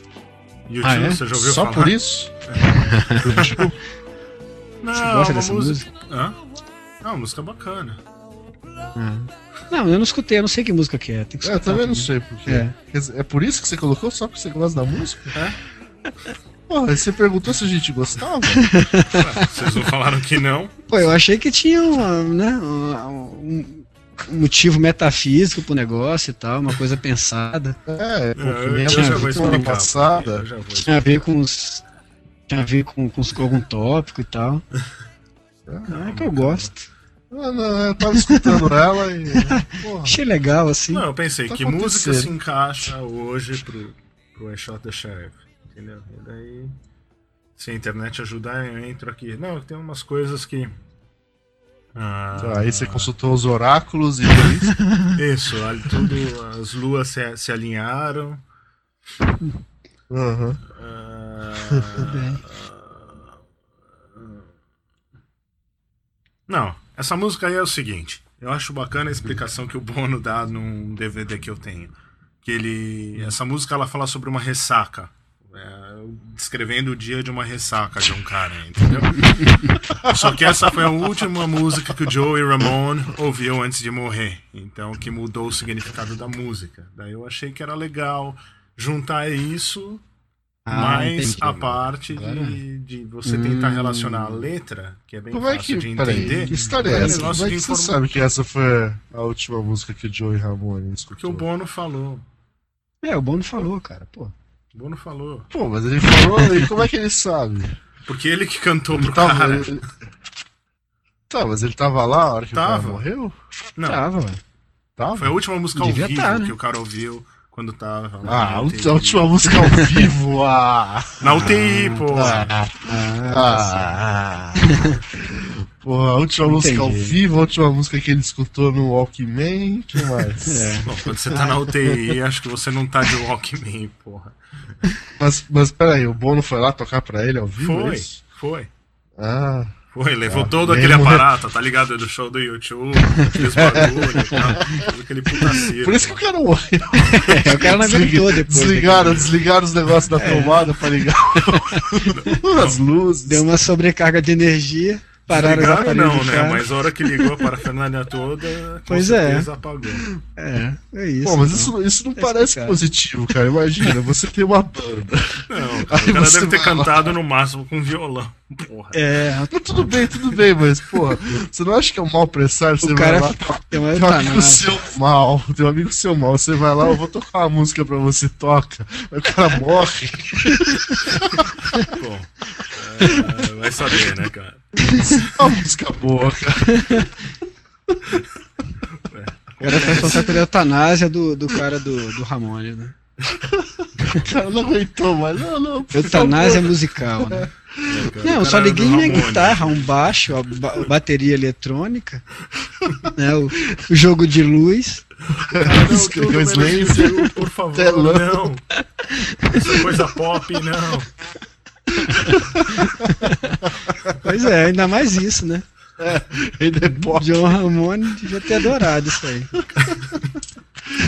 YouTube, Ah, é? você já ouviu Só falar? por isso? Não, Você é gosta dessa música? Hã? É uma música bacana. Não, eu não escutei, eu não sei que música que é. Tem que É, eu escutar também não também. sei porquê. É. É por isso que você colocou? Só porque você gosta da música? É? Porra, você perguntou se a gente gostava? Ué, Vocês não falaram que não? Pô, eu achei que tinha uma, né, um, um motivo metafísico pro negócio e tal, uma coisa pensada. É, pô, Eu, que nem eu a já vou explicar. passada. Eu já vou explicar. Tinha a ver com os. Tinha a ver com, com, os- com algum tópico e tal. É que eu gosto. Ah, não, eu tava escutando ela e. Porra. Achei legal, assim. Não, eu pensei, Tá que música se encaixa hoje pro, pro I Shot the Sheriff? Entendeu? E daí, se a internet ajudar, eu entro aqui. Não, tem umas coisas que. Ah, Tá, aí você consultou os oráculos e. Isso, ali tudo, as luas se, se alinharam. Aham. ah. Não, essa música aí é o seguinte. Eu acho bacana a explicação que o Bono dá num DVD que eu tenho. Que ele. Essa música ela fala sobre uma ressaca. É, descrevendo o dia de uma ressaca de um cara, entendeu? Só que essa foi a última música que o Joey Ramone ouviu antes de morrer. Então, que mudou o significado da música. Daí eu achei que era legal juntar isso Ah, mais entendi. a parte de, de você tentar relacionar a letra, que é bem Como é fácil que. de entender. que história é o essa? Como é que você sabe que essa foi a última música que o Joey Ramone Que escutou? o Bono falou. É, o Bono falou, cara, pô. O Bono falou. Pô, mas ele falou, e como é que ele sabe? Porque ele que cantou Ele pro tava. cara. ele- Tá, mas ele tava lá a hora que o Tava. cara morreu? Não, Tava, ué. Tava? foi a última música ao vivo tá, né? que o cara ouviu quando tava. lá Ah, na a última música ao vivo, ah! Na UTI, pô. Ah, Ah, ah. Porra, a última música ao Entendi. vivo, a última música que ele escutou no Walkman, que mais? é. Bom, quando você tá na UTI, acho que você não tá de Walkman, porra. Mas, mas peraí, o Bono foi lá tocar pra ele ao vivo? é Foi, isso? foi. Ah, Foi, levou Ah, todo aquele morreu. aparato, tá ligado? Do show do YouTube, fez barulho, tá? fez aquele puta circo. por isso que o cara morreu. É, o cara não aguentou depois. Desligaram, desligaram os negócios da tomada pra ligar as luzes. Deu uma sobrecarga de energia, pararam aparelhos não, do né? cara. Mas a hora que ligou para a Fernanda toda, com Pois é. certeza apagou. É, é isso. Pô, mas então. isso, isso não Tá parece explicado. positivo, cara. Imagina, você tem uma banda. Não, cara, Aí o cara você deve ter vai lá. cantado no máximo com violão. Porra. É, Mas tudo bem, tudo bem, mas, porra, você não acha que é um mau presságio? Você o cara vai lá, tem uma tem um amigo seu mal, tem um amigo seu mal, você vai lá, eu vou tocar uma música pra você, toca. Aí o cara morre. Bom, é, Vai saber, né, cara? Uma música boa, cara. Cara vai soltar pela eutanásia do, do cara do, do Ramone, né? O cara não aguentou mais. Não, não. por Eutanásia favor. musical, né? É, cara, Não, só liguei minha guitarra, um baixo, a ba- bateria eletrônica, né, o, o jogo de luz. Não, Escreveu isso, por favor, Telão. não. Essa coisa pop, não. Pois é, ainda mais isso, né? Ele é pop. John Ramone devia ter adorado isso aí.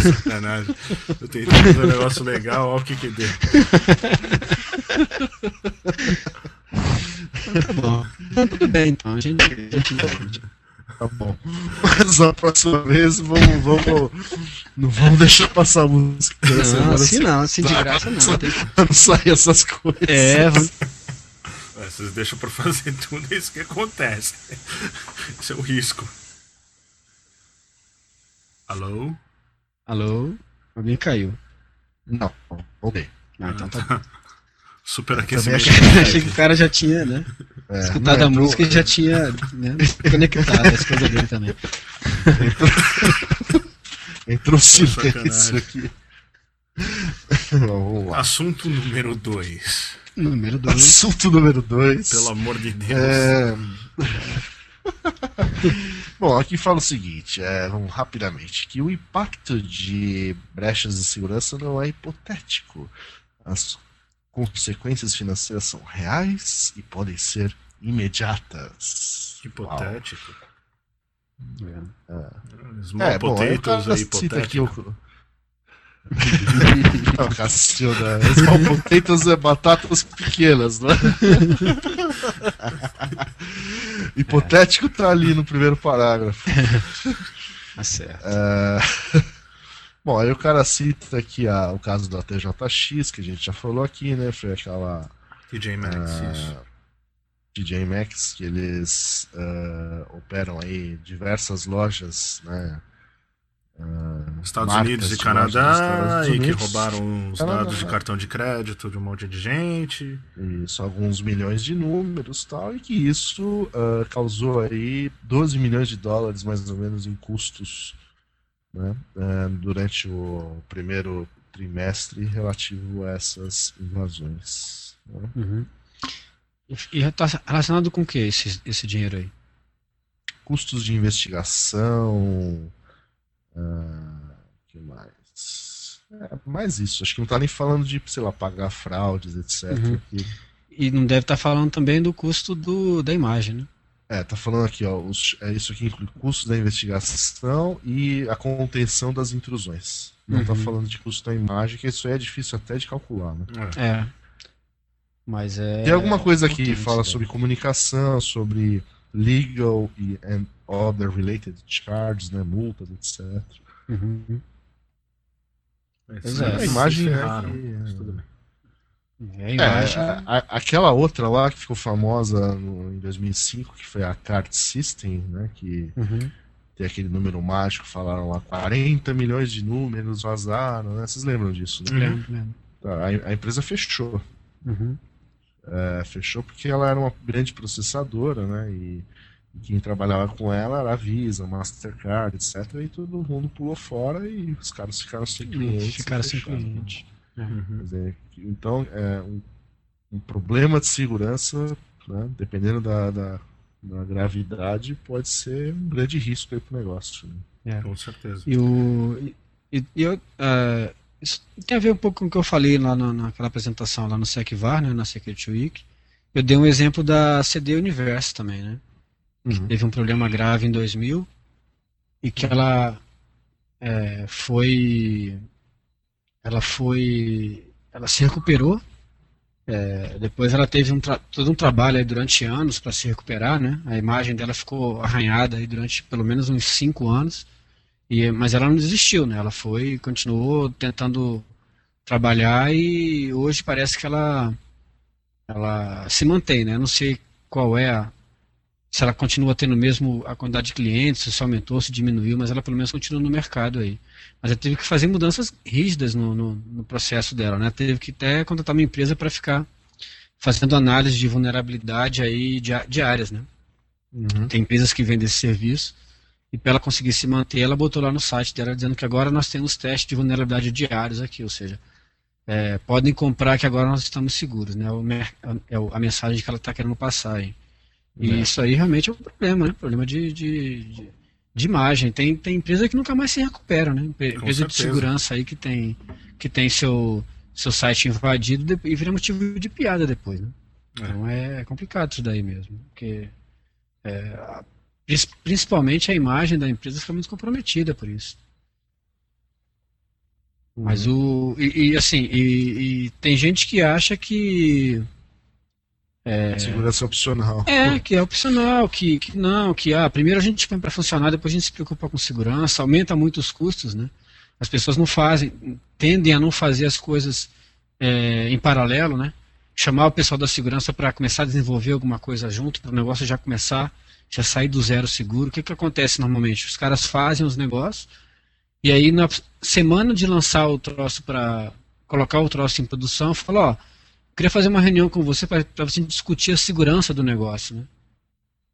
Sacanagem. Eu tentei fazer um negócio legal, olha o que que deu. Tá bom. Então, tudo bem, então. A gente, a gente entende. Tá bom. Mas na próxima vez vamos, vamos. Não vamos deixar passar a música. Não, assim sem- não, assim de graça não. Tem- não sair essas coisas. É, vamos- É, Vocês deixam pra fazer tudo isso que acontece. Esse é o risco. Alô? Alô? Alguém caiu. Não, ok. Ah, então tá bom. Superaquecimento. achei Achei que o cara já tinha, né? É, Escutado não, a música e já tinha né, conectado as coisas dele também. Entrou silêncio aqui. Vamos lá. Assunto número 2. Número 2. Assunto número 2. Pelo amor de Deus. É... Bom, aqui fala o seguinte, é, vamos rapidamente, que o impacto de brechas de segurança não é hipotético. As consequências financeiras são reais e podem ser imediatas. Hipotético. Small É, bom, aí o potatoes cara é cita aqui hipotético. o... Não, Cassiona, small potatoes é batatas pequenas, né? Hipotético tá ali no primeiro parágrafo. Tá certo. É, Bom, aí o cara cita aqui a- o caso da TJX, que a gente já falou aqui, né? Foi aquela TJ Maxx, Ah, isso. DJ Maxx, que eles ah, operam aí diversas lojas, né? ah, Estados Unidos e Canadá, Estados e que Unidos. roubaram os Canadá. dados de cartão de crédito de um monte de gente. Isso, alguns milhões de números tal, e que isso causou aí 12 milhões de dólares mais ou menos em custos né, ah, durante o primeiro trimestre relativo a essas invasões. né. Uhum. E, e tá relacionado com o que esse, esse dinheiro aí? Custos de investigação. ah, que mais? É, mais isso. Acho que não tá nem falando de, sei lá, pagar fraudes, etc. Uhum. E não deve estar falando também do custo do, da imagem, né? É, tá falando aqui, ó, os- é, isso aqui inclui custos da investigação e a contenção das intrusões. Não tá Uhum. falando de custo da imagem, que isso aí é difícil até de calcular, né? É. É. Mas é. Tem alguma coisa aqui que fala isso sobre comunicação, sobre legal e and other related charges, né, multas, etc. Uhum. É. caras A imagem, ferraram, que- tudo bem. É, É, a- aquela outra lá que ficou famosa no- em 2005, que foi a Card System, né, que Uhum. tem aquele número mágico, falaram lá 40 milhões de números vazaram, né? Vocês lembram disso, né? Lembro, lembro. Tá, a, a empresa fechou. Uhum. É, fechou porque ela era uma grande processadora, né? E, e quem trabalhava com ela era a Visa, Mastercard, etc. E todo mundo pulou fora e os caras ficaram sem clientes. Ficaram sem né? cliente. Uhum. Quer dizer, então, é um, um problema de segurança, né? dependendo da, da, da gravidade, pode ser um grande risco aí pro negócio. né? Com certeza. E o. E, e eu, ah, isso tem a ver um pouco com o que eu falei lá na, naquela apresentação lá no SecVar, né, na Security Week. Eu dei um exemplo da CD Universo também, né? Que Uhum. teve um problema grave em 2000 e que ela é, foi. Ela foi. Ela se recuperou. é, depois ela teve um todo um trabalho durante anos para se recuperar, né? A imagem dela ficou arranhada durante pelo menos uns cinco anos. E, mas ela não desistiu, né? Ela foi, continuou tentando trabalhar e hoje parece que ela, ela se mantém, né? Não sei qual é a, se ela continua tendo mesmo a quantidade de clientes, se aumentou, se diminuiu, mas ela pelo menos continua no mercado aí. Mas ela teve que fazer mudanças rígidas no, no, no processo dela, né? Teve que até contratar uma empresa para ficar fazendo análise de vulnerabilidade aí diárias, né? Uhum. Tem empresas que vendem esse serviço e para ela conseguir se manter, ela botou lá no site dela dizendo que agora nós temos testes de vulnerabilidade diários aqui, ou seja, é, podem comprar que agora nós estamos seguros, né? O É a mensagem que ela está querendo passar aí. E É. isso aí realmente é um problema, né? Problema de, de, de, de imagem. Tem, tem empresa que nunca mais se recupera, né? Empre- Com Empresa de certeza. segurança aí que tem, que tem seu, seu site invadido e vira motivo de piada depois, né? É. Então é complicado isso daí mesmo. Porque é, principalmente a imagem da empresa fica muito comprometida por isso. Mas o. E, e, assim, e, e tem gente que acha que. Segurança opcional. É, que é opcional, que, que não, que ah, primeiro a gente põe para funcionar, depois a gente se preocupa com segurança, aumenta muito os custos, né? As pessoas não fazem, tendem a não fazer as coisas é, em paralelo, né? Chamar o pessoal da segurança para começar a desenvolver alguma coisa junto, para o negócio já começar, já sair do zero seguro. O que, que acontece normalmente? Os caras fazem os negócios e aí na semana de lançar o troço para colocar o troço em produção, fala, ó, queria fazer uma reunião com você para você discutir a segurança do negócio, né?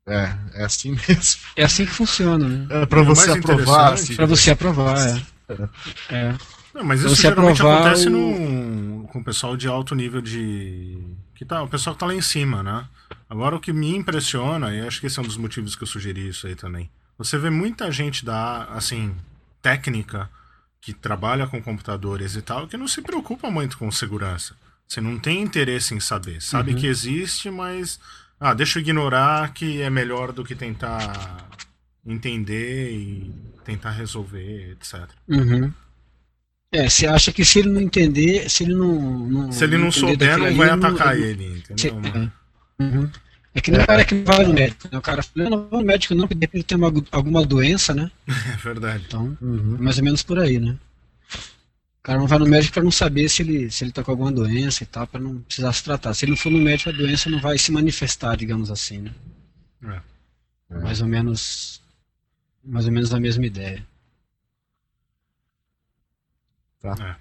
É, é assim mesmo. É assim que funciona, né? É pra o você aprovar. assim, Para você aprovar, é. é. Não, mas isso você geralmente acontece o- no, com o pessoal de alto nível de. Que tá, o pessoal que tá lá em cima, né? Agora o que me impressiona, e acho que esse é um dos motivos que eu sugeri isso aí também. Você vê muita gente da, assim, técnica que trabalha com computadores e tal, que não se preocupa muito com segurança. Você não tem interesse em saber. Sabe Uhum. que existe, mas. Ah, deixa eu ignorar que é melhor do que tentar entender e tentar resolver, etc. Uhum. É, você acha que se ele não entender, se ele não. não Se ele não entender souber, não ali, vai ele não- atacar ele- ele, se- entendeu? é. Uhum. É que nem o cara que não vai no médico, né? O cara fala, não vou no médico não, porque de repente tem uma, alguma doença, né? É verdade. Então, Uhum. é mais ou menos por aí, né? O cara não vai no médico para não saber se ele, se ele tá com alguma doença e tal, para não precisar se tratar. Se ele não for no médico, a doença não vai se manifestar, digamos assim, né? É. É. Mais ou menos. Mais ou menos a mesma ideia. É.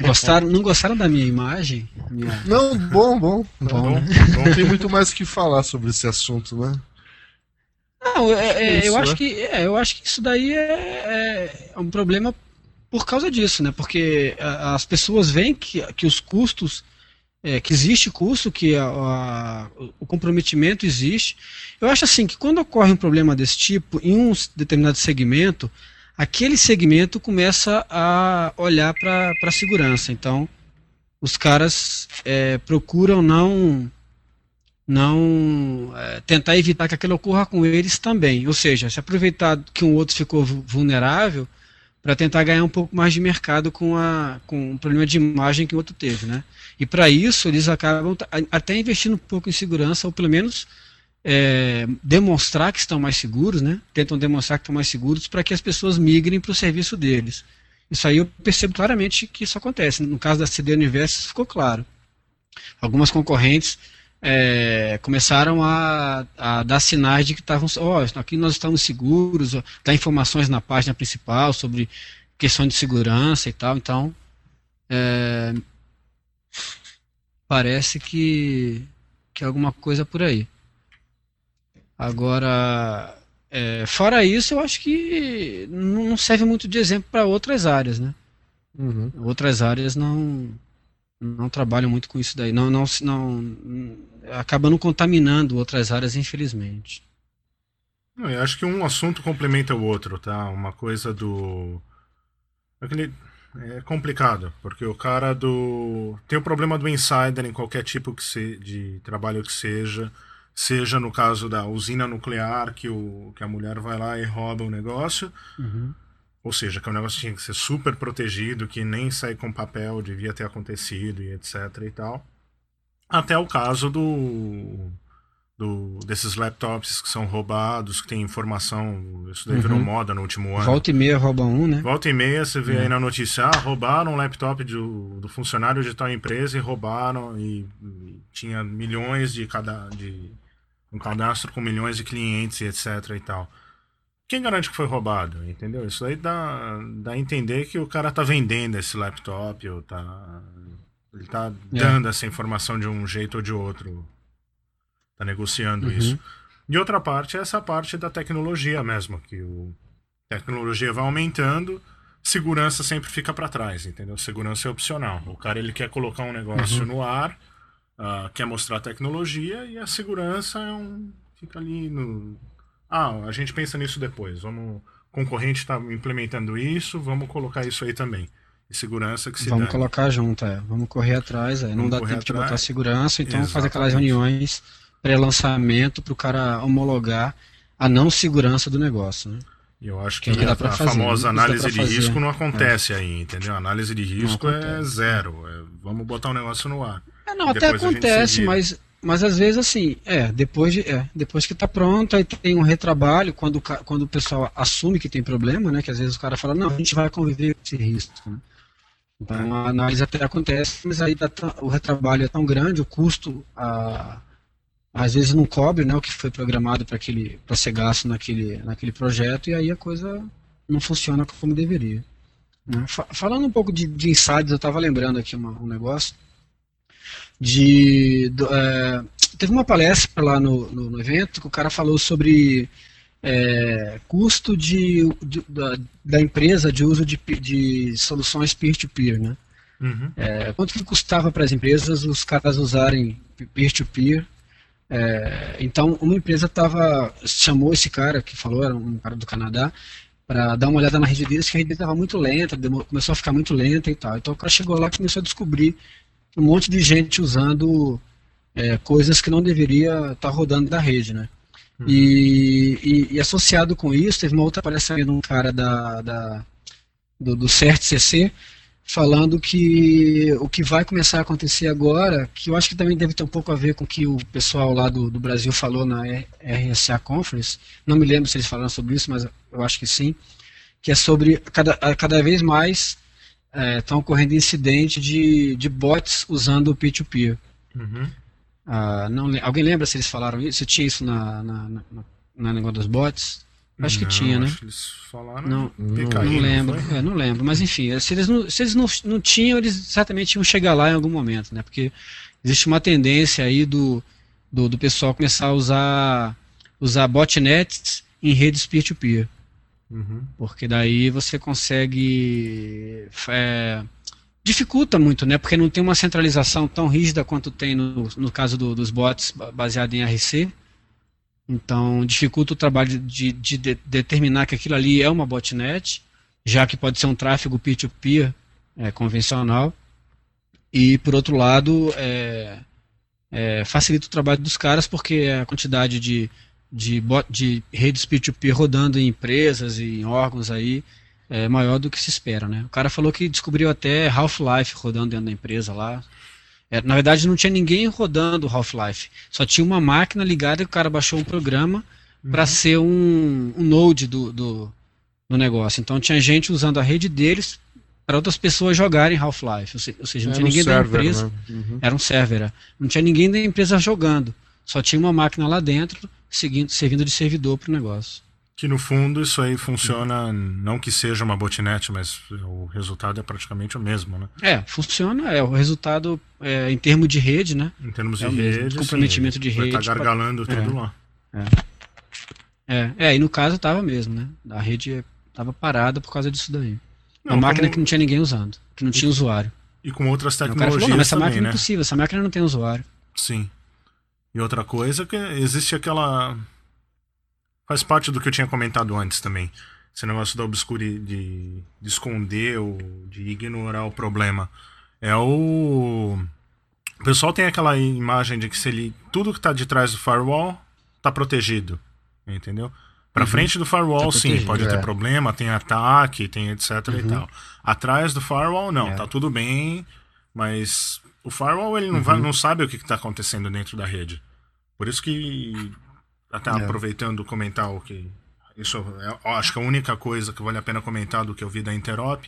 Gostaram, não gostaram da minha imagem? Minha... Não, bom, bom. Bom, né? Não tem muito mais o que falar sobre esse assunto, né? Não, é- é, Isso, eu, né? acho que, é, eu acho que isso daí é, é um problema por causa disso, né? Porque as pessoas veem que, que os custos, é, que existe custo, que a- a- o comprometimento existe. Eu acho assim que quando ocorre um problema desse tipo em um determinado segmento, aquele segmento começa a olhar para a segurança. Então, os caras é, procuram não não é, tentar evitar que aquilo ocorra com eles também. Ou seja, se aproveitar que um outro ficou vu- vulnerável para tentar ganhar um pouco mais de mercado com, a, com o problema de imagem que o outro teve. Né? E para isso eles acabam até investindo um pouco em segurança, ou pelo menos é, demonstrar que estão mais seguros, né? tentam demonstrar que estão mais seguros para que as pessoas migrem para o serviço deles. Isso aí eu percebo claramente que isso acontece. No caso da CD Universo, isso ficou claro. Algumas concorrentes é, começaram a, a dar sinais de que estavam, ó, aqui nós estamos seguros, ó, dar informações na página principal sobre questão de segurança e tal. Então, é, parece que, que é alguma coisa por aí. Agora, é, fora isso, eu acho que não não serve muito de exemplo para outras áreas, né? Uhum. Outras áreas não não trabalham muito com isso daí, não não não acaba não contaminando outras áreas, infelizmente. Eu acho que um assunto complementa o outro, tá? Uma coisa do. Aquele... É complicado, porque o cara do. Tem o problema do insider em qualquer tipo que se... de trabalho que seja. Seja no caso da usina nuclear, que, o... que a mulher vai lá e rouba o negócio. Ou seja, que o negócio tinha que ser super protegido, que nem sair com papel devia ter acontecido e etc e tal. Até o caso do, do desses laptops que são roubados, que tem informação, isso daí virou Uhum. moda no último ano. Volta e meia rouba um, né? Volta e meia você vê É. aí na notícia, ah, roubaram um laptop do, do funcionário de tal empresa e roubaram e, e tinha milhões de cada de um cadastro com milhões de clientes e etc e tal. Quem garante que foi roubado, entendeu? Isso aí dá, dá a entender que o cara tá vendendo esse laptop ou tá Ele tá É. dando essa informação de um jeito ou de outro. Tá negociando Uhum. isso. E outra parte é essa parte da tecnologia mesmo, que o tecnologia vai aumentando, segurança sempre fica para trás, entendeu? Segurança é opcional. O cara ele quer colocar um negócio Uhum. no ar, ah, quer mostrar tecnologia e a segurança é um fica ali no ah, a gente pensa nisso depois. Vamos o concorrente está implementando isso, vamos colocar isso aí também. E segurança que se Vamos dane. colocar junto, é. Vamos correr atrás, é. Não Vamos dá tempo de atrás. botar segurança, então fazer aquelas reuniões pré-lançamento para o cara homologar a não segurança do negócio, né? E eu acho Que que dá a, fazer, famosa dá análise de fazer. risco não acontece aí, entendeu? A análise de risco é zero. é, vamos botar o negócio no ar. É, não, até acontece, mas, mas às vezes assim, é, depois, de, é, depois que tá pronto, aí tem um retrabalho, quando, quando o pessoal assume que tem problema, né? Que às vezes o cara fala, não, a gente vai conviver com esse risco. Né? Então a análise até acontece, mas aí tão- o retrabalho é tão grande, o custo a, às vezes não cobre né, o que foi programado para aquele para ser gasto naquele, naquele projeto, e aí a coisa não funciona como deveria. né? Fa- Falando um pouco de, de insights, eu estava lembrando aqui uma- um negócio de do- é, teve uma palestra lá no, no, no evento que o cara falou sobre é, custo de, de- da, da empresa de uso de, de soluções peer-to-peer, né? Uhum. É, quanto que custava para as empresas os caras usarem peer-to-peer? É, então, uma empresa tava, chamou esse cara que falou, era um cara do Canadá, para dar uma olhada na rede deles, que a rede estava muito lenta, começou a ficar muito lenta e tal. Então, o cara chegou lá e começou a descobrir um monte de gente usando é, coisas que não deveria estar rodando na rede, né? E, e- e associado com isso, teve uma outra palestra de um cara da, da- do, do CERT-CC falando que o que vai começar a acontecer agora, que eu acho que também deve ter um pouco a ver com o que o pessoal lá do, do Brasil falou na RSA Conference, não me lembro se eles falaram sobre isso, mas eu acho que sim, que é sobre cada, cada vez mais estão ocorrendo incidentes de, de bots usando o peer-to-peer. Uhum. Ah, não alguém lembra se eles falaram isso? Se tinha isso na, na, na, na negócio dos bots? Acho que Não, tinha, né? que eles falaram Não, não PKI, não lembro, foi? é, não lembro, mas enfim, se eles, não, se eles não, não tinham, eles certamente iam chegar lá em algum momento, né? Porque existe uma tendência aí do, do, do pessoal começar a usar, usar botnets em redes peer-to-peer, Uhum. porque daí você consegue é, dificulta muito, né? Porque não tem uma centralização tão rígida quanto tem no, no caso do- dos bots ba- baseado em RC. Então, dificulta o trabalho de, de- de determinar que aquilo ali é uma botnet, já que pode ser um tráfego peer-to-peer é, convencional. E, por outro lado, é, é, facilita o trabalho dos caras, porque a quantidade de, de, de redes peer-to-peer rodando em empresas e em órgãos aí é maior do que se espera, né? O cara falou que descobriu até Half-Life rodando dentro da empresa lá. É, na verdade, não tinha ninguém rodando Half-Life. Só tinha uma máquina ligada e o cara baixou um programa para ser um, um node do, do, do negócio. Então tinha gente usando a rede deles para outras pessoas jogarem Half-Life. Ou, se- ou seja, não Era tinha um ninguém da server, empresa. né? Uhum. Era um server. é. Não tinha ninguém da empresa jogando. Só tinha uma máquina lá dentro seguindo, servindo de servidor para o negócio. Que no fundo isso aí funciona, não que seja uma botnet, mas o resultado é praticamente o mesmo, né? É, funciona. É o resultado é, em termos de rede, né? Em termos É de rede, comprometimento de vai rede, estar gargalando tudo lá. É, é, e no caso tava mesmo, né? A rede tava parada por causa disso daí. Não, uma máquina como- que não tinha ninguém usando, que não tinha usuário. E com outras tecnologias falou, não, essa também, máquina né? é impossível, essa máquina não tem usuário. Sim. E outra coisa que existe aquela. Faz parte do que eu tinha comentado antes também. Esse negócio da obscure de, de esconder ou de ignorar o problema. É o. O pessoal tem aquela imagem de que se ele. Tudo que tá de trás do firewall tá protegido. Entendeu? Pra Uhum. frente do firewall, Tá sim, pode ter é. problema, tem ataque, tem etc e Uhum. tal. Atrás do firewall, não, É. tá tudo bem, mas o firewall ele não, vai, não sabe o que está acontecendo dentro da rede. Por isso que, até É. aproveitando comentar o que. Isso é, eu acho que a única coisa que vale a pena comentar do que eu vi da Interop.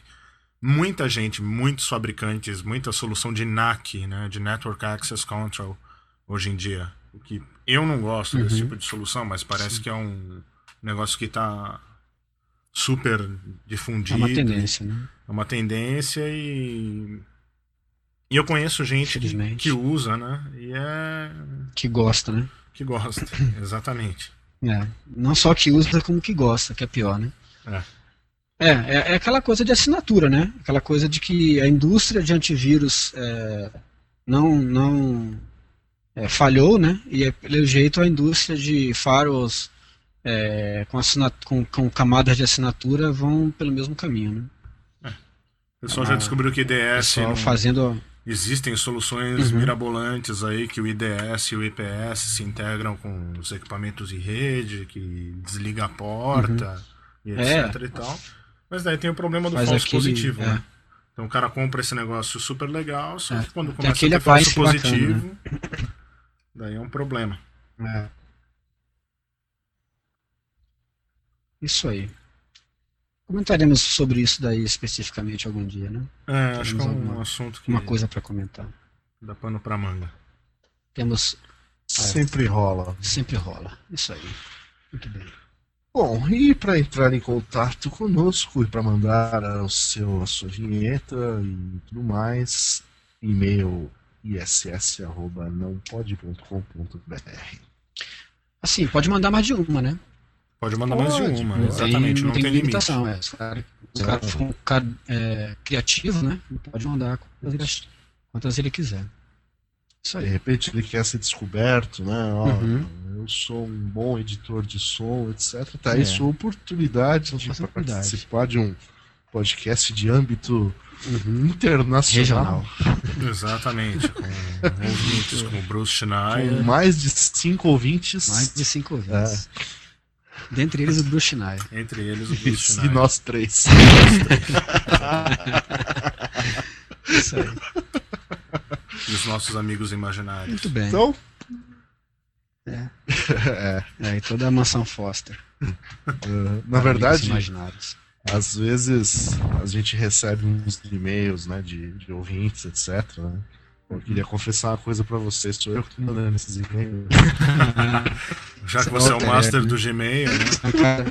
Muita gente, muitos fabricantes, muita solução de NAC, né, de Network Access Control, hoje em dia. O que eu não gosto desse Uhum. tipo de solução, mas parece que é um negócio que está super É difundido. uma tendência, né? É uma tendência e. E eu conheço gente que, usa, né? E é. Que gosta, né? que gosta. Exatamente. É. Não só que usa, como que gosta, que é pior, né? É. É, é, é aquela coisa de assinatura, né? Aquela coisa de que a indústria de antivírus é, não, não é, falhou, né? E é, pelo jeito a indústria de firewalls é, com, com, com camadas de assinatura vão pelo mesmo caminho, né? O pessoal já Ah, descobriu que IDS. Pessoal não- fazendo. Existem soluções Uhum. mirabolantes aí que o IDS e o IPS se integram com os equipamentos de rede, que desliga a porta e etc É. e tal. Mas daí tem o problema do Faz falso aquele- positivo, é. né? Então o cara compra esse negócio super legal, só É. que quando Tem começa a ter falso appliance bacana, positivo, daí é um problema. É. Isso aí. Comentaremos sobre isso daí especificamente algum dia, né? É, acho que é um alguma- assunto que Uma coisa para comentar. dá pano pra manga. Temos. Sempre rola. Sempre rola. Isso aí. Muito bem. Bom, e para entrar em contato conosco e para mandar o seu, a sua vinheta e tudo mais, e-mail iss.nãopode.com.br. Assim, pode mandar mais de uma, né? Pode mandar mais de Pode, uma, não exatamente, não, tem, limite. limitação. É. Se o cara, se o cara for um cara é, criativo, né? Ele pode mandar quantas ele, quantas ele quiser. Isso De aí. repente ele quer ser descoberto, né? Ó, Uhum. Eu sou um bom editor de som, etc. Tá aí É. sua oportunidade de Oportunidade. participar de um podcast de âmbito Uhum. internacional. Regional. Exatamente, com ouvintes como Bruce Schneier. Com mais de cinco ouvintes. Mais de cinco ouvintes. Dentre eles o Bruce Schneier. Entre eles o Bruce Isso, e Schneier. nós três. Isso aí. E os nossos amigos imaginários. Muito bem. Então, É. é, É, e toda a mansão Foster. uh, na Para verdade, amigos imaginários. às vezes a gente recebe uns e-mails né, de, de ouvintes, etc. né? Eu queria confessar uma coisa pra vocês, sou eu que tô mandando esses e-mails. Já que você é o É, master né? do Gmail, né? É um cara,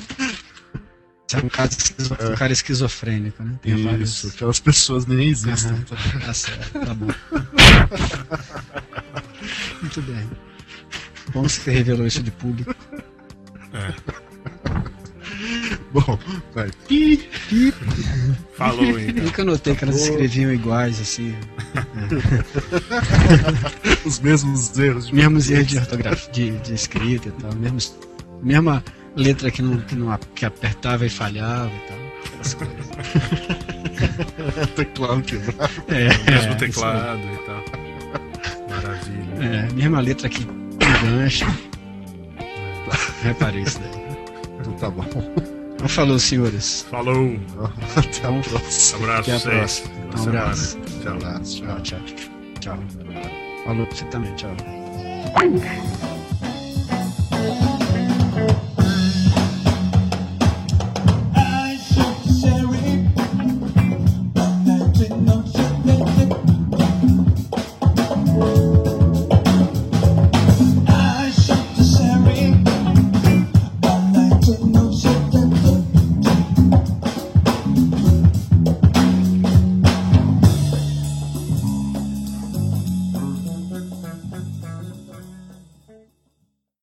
é um cara, esquizo- um cara esquizofrênico, né? Tem vários. Isso, aquelas pessoas nem existem. Tá? Tá certo, tá bom. Muito bem. Bom que você revelou isso de público. É. Bom, vai. Pi, pi. Falou, então. Nunca notei que elas escreviam iguais, assim. Os mesmos erros de Mesmos erros de ortografia, de, de escrita e tal. Mesmos, mesma letra que, não, que, não, que apertava e falhava e tal. Aquelas coisas. teclado quebrado. É, Mesmo é, teclado e tal. Maravilha. É, mesma letra que engancha. Reparei isso daí. Então tá bom. Então falou, senhores. Falou. Até a próxima. Abraço Até a próxima. Um abraço. Tchau. Abraço, tchau. Tchau, tchau. Falou pra você também, tchau.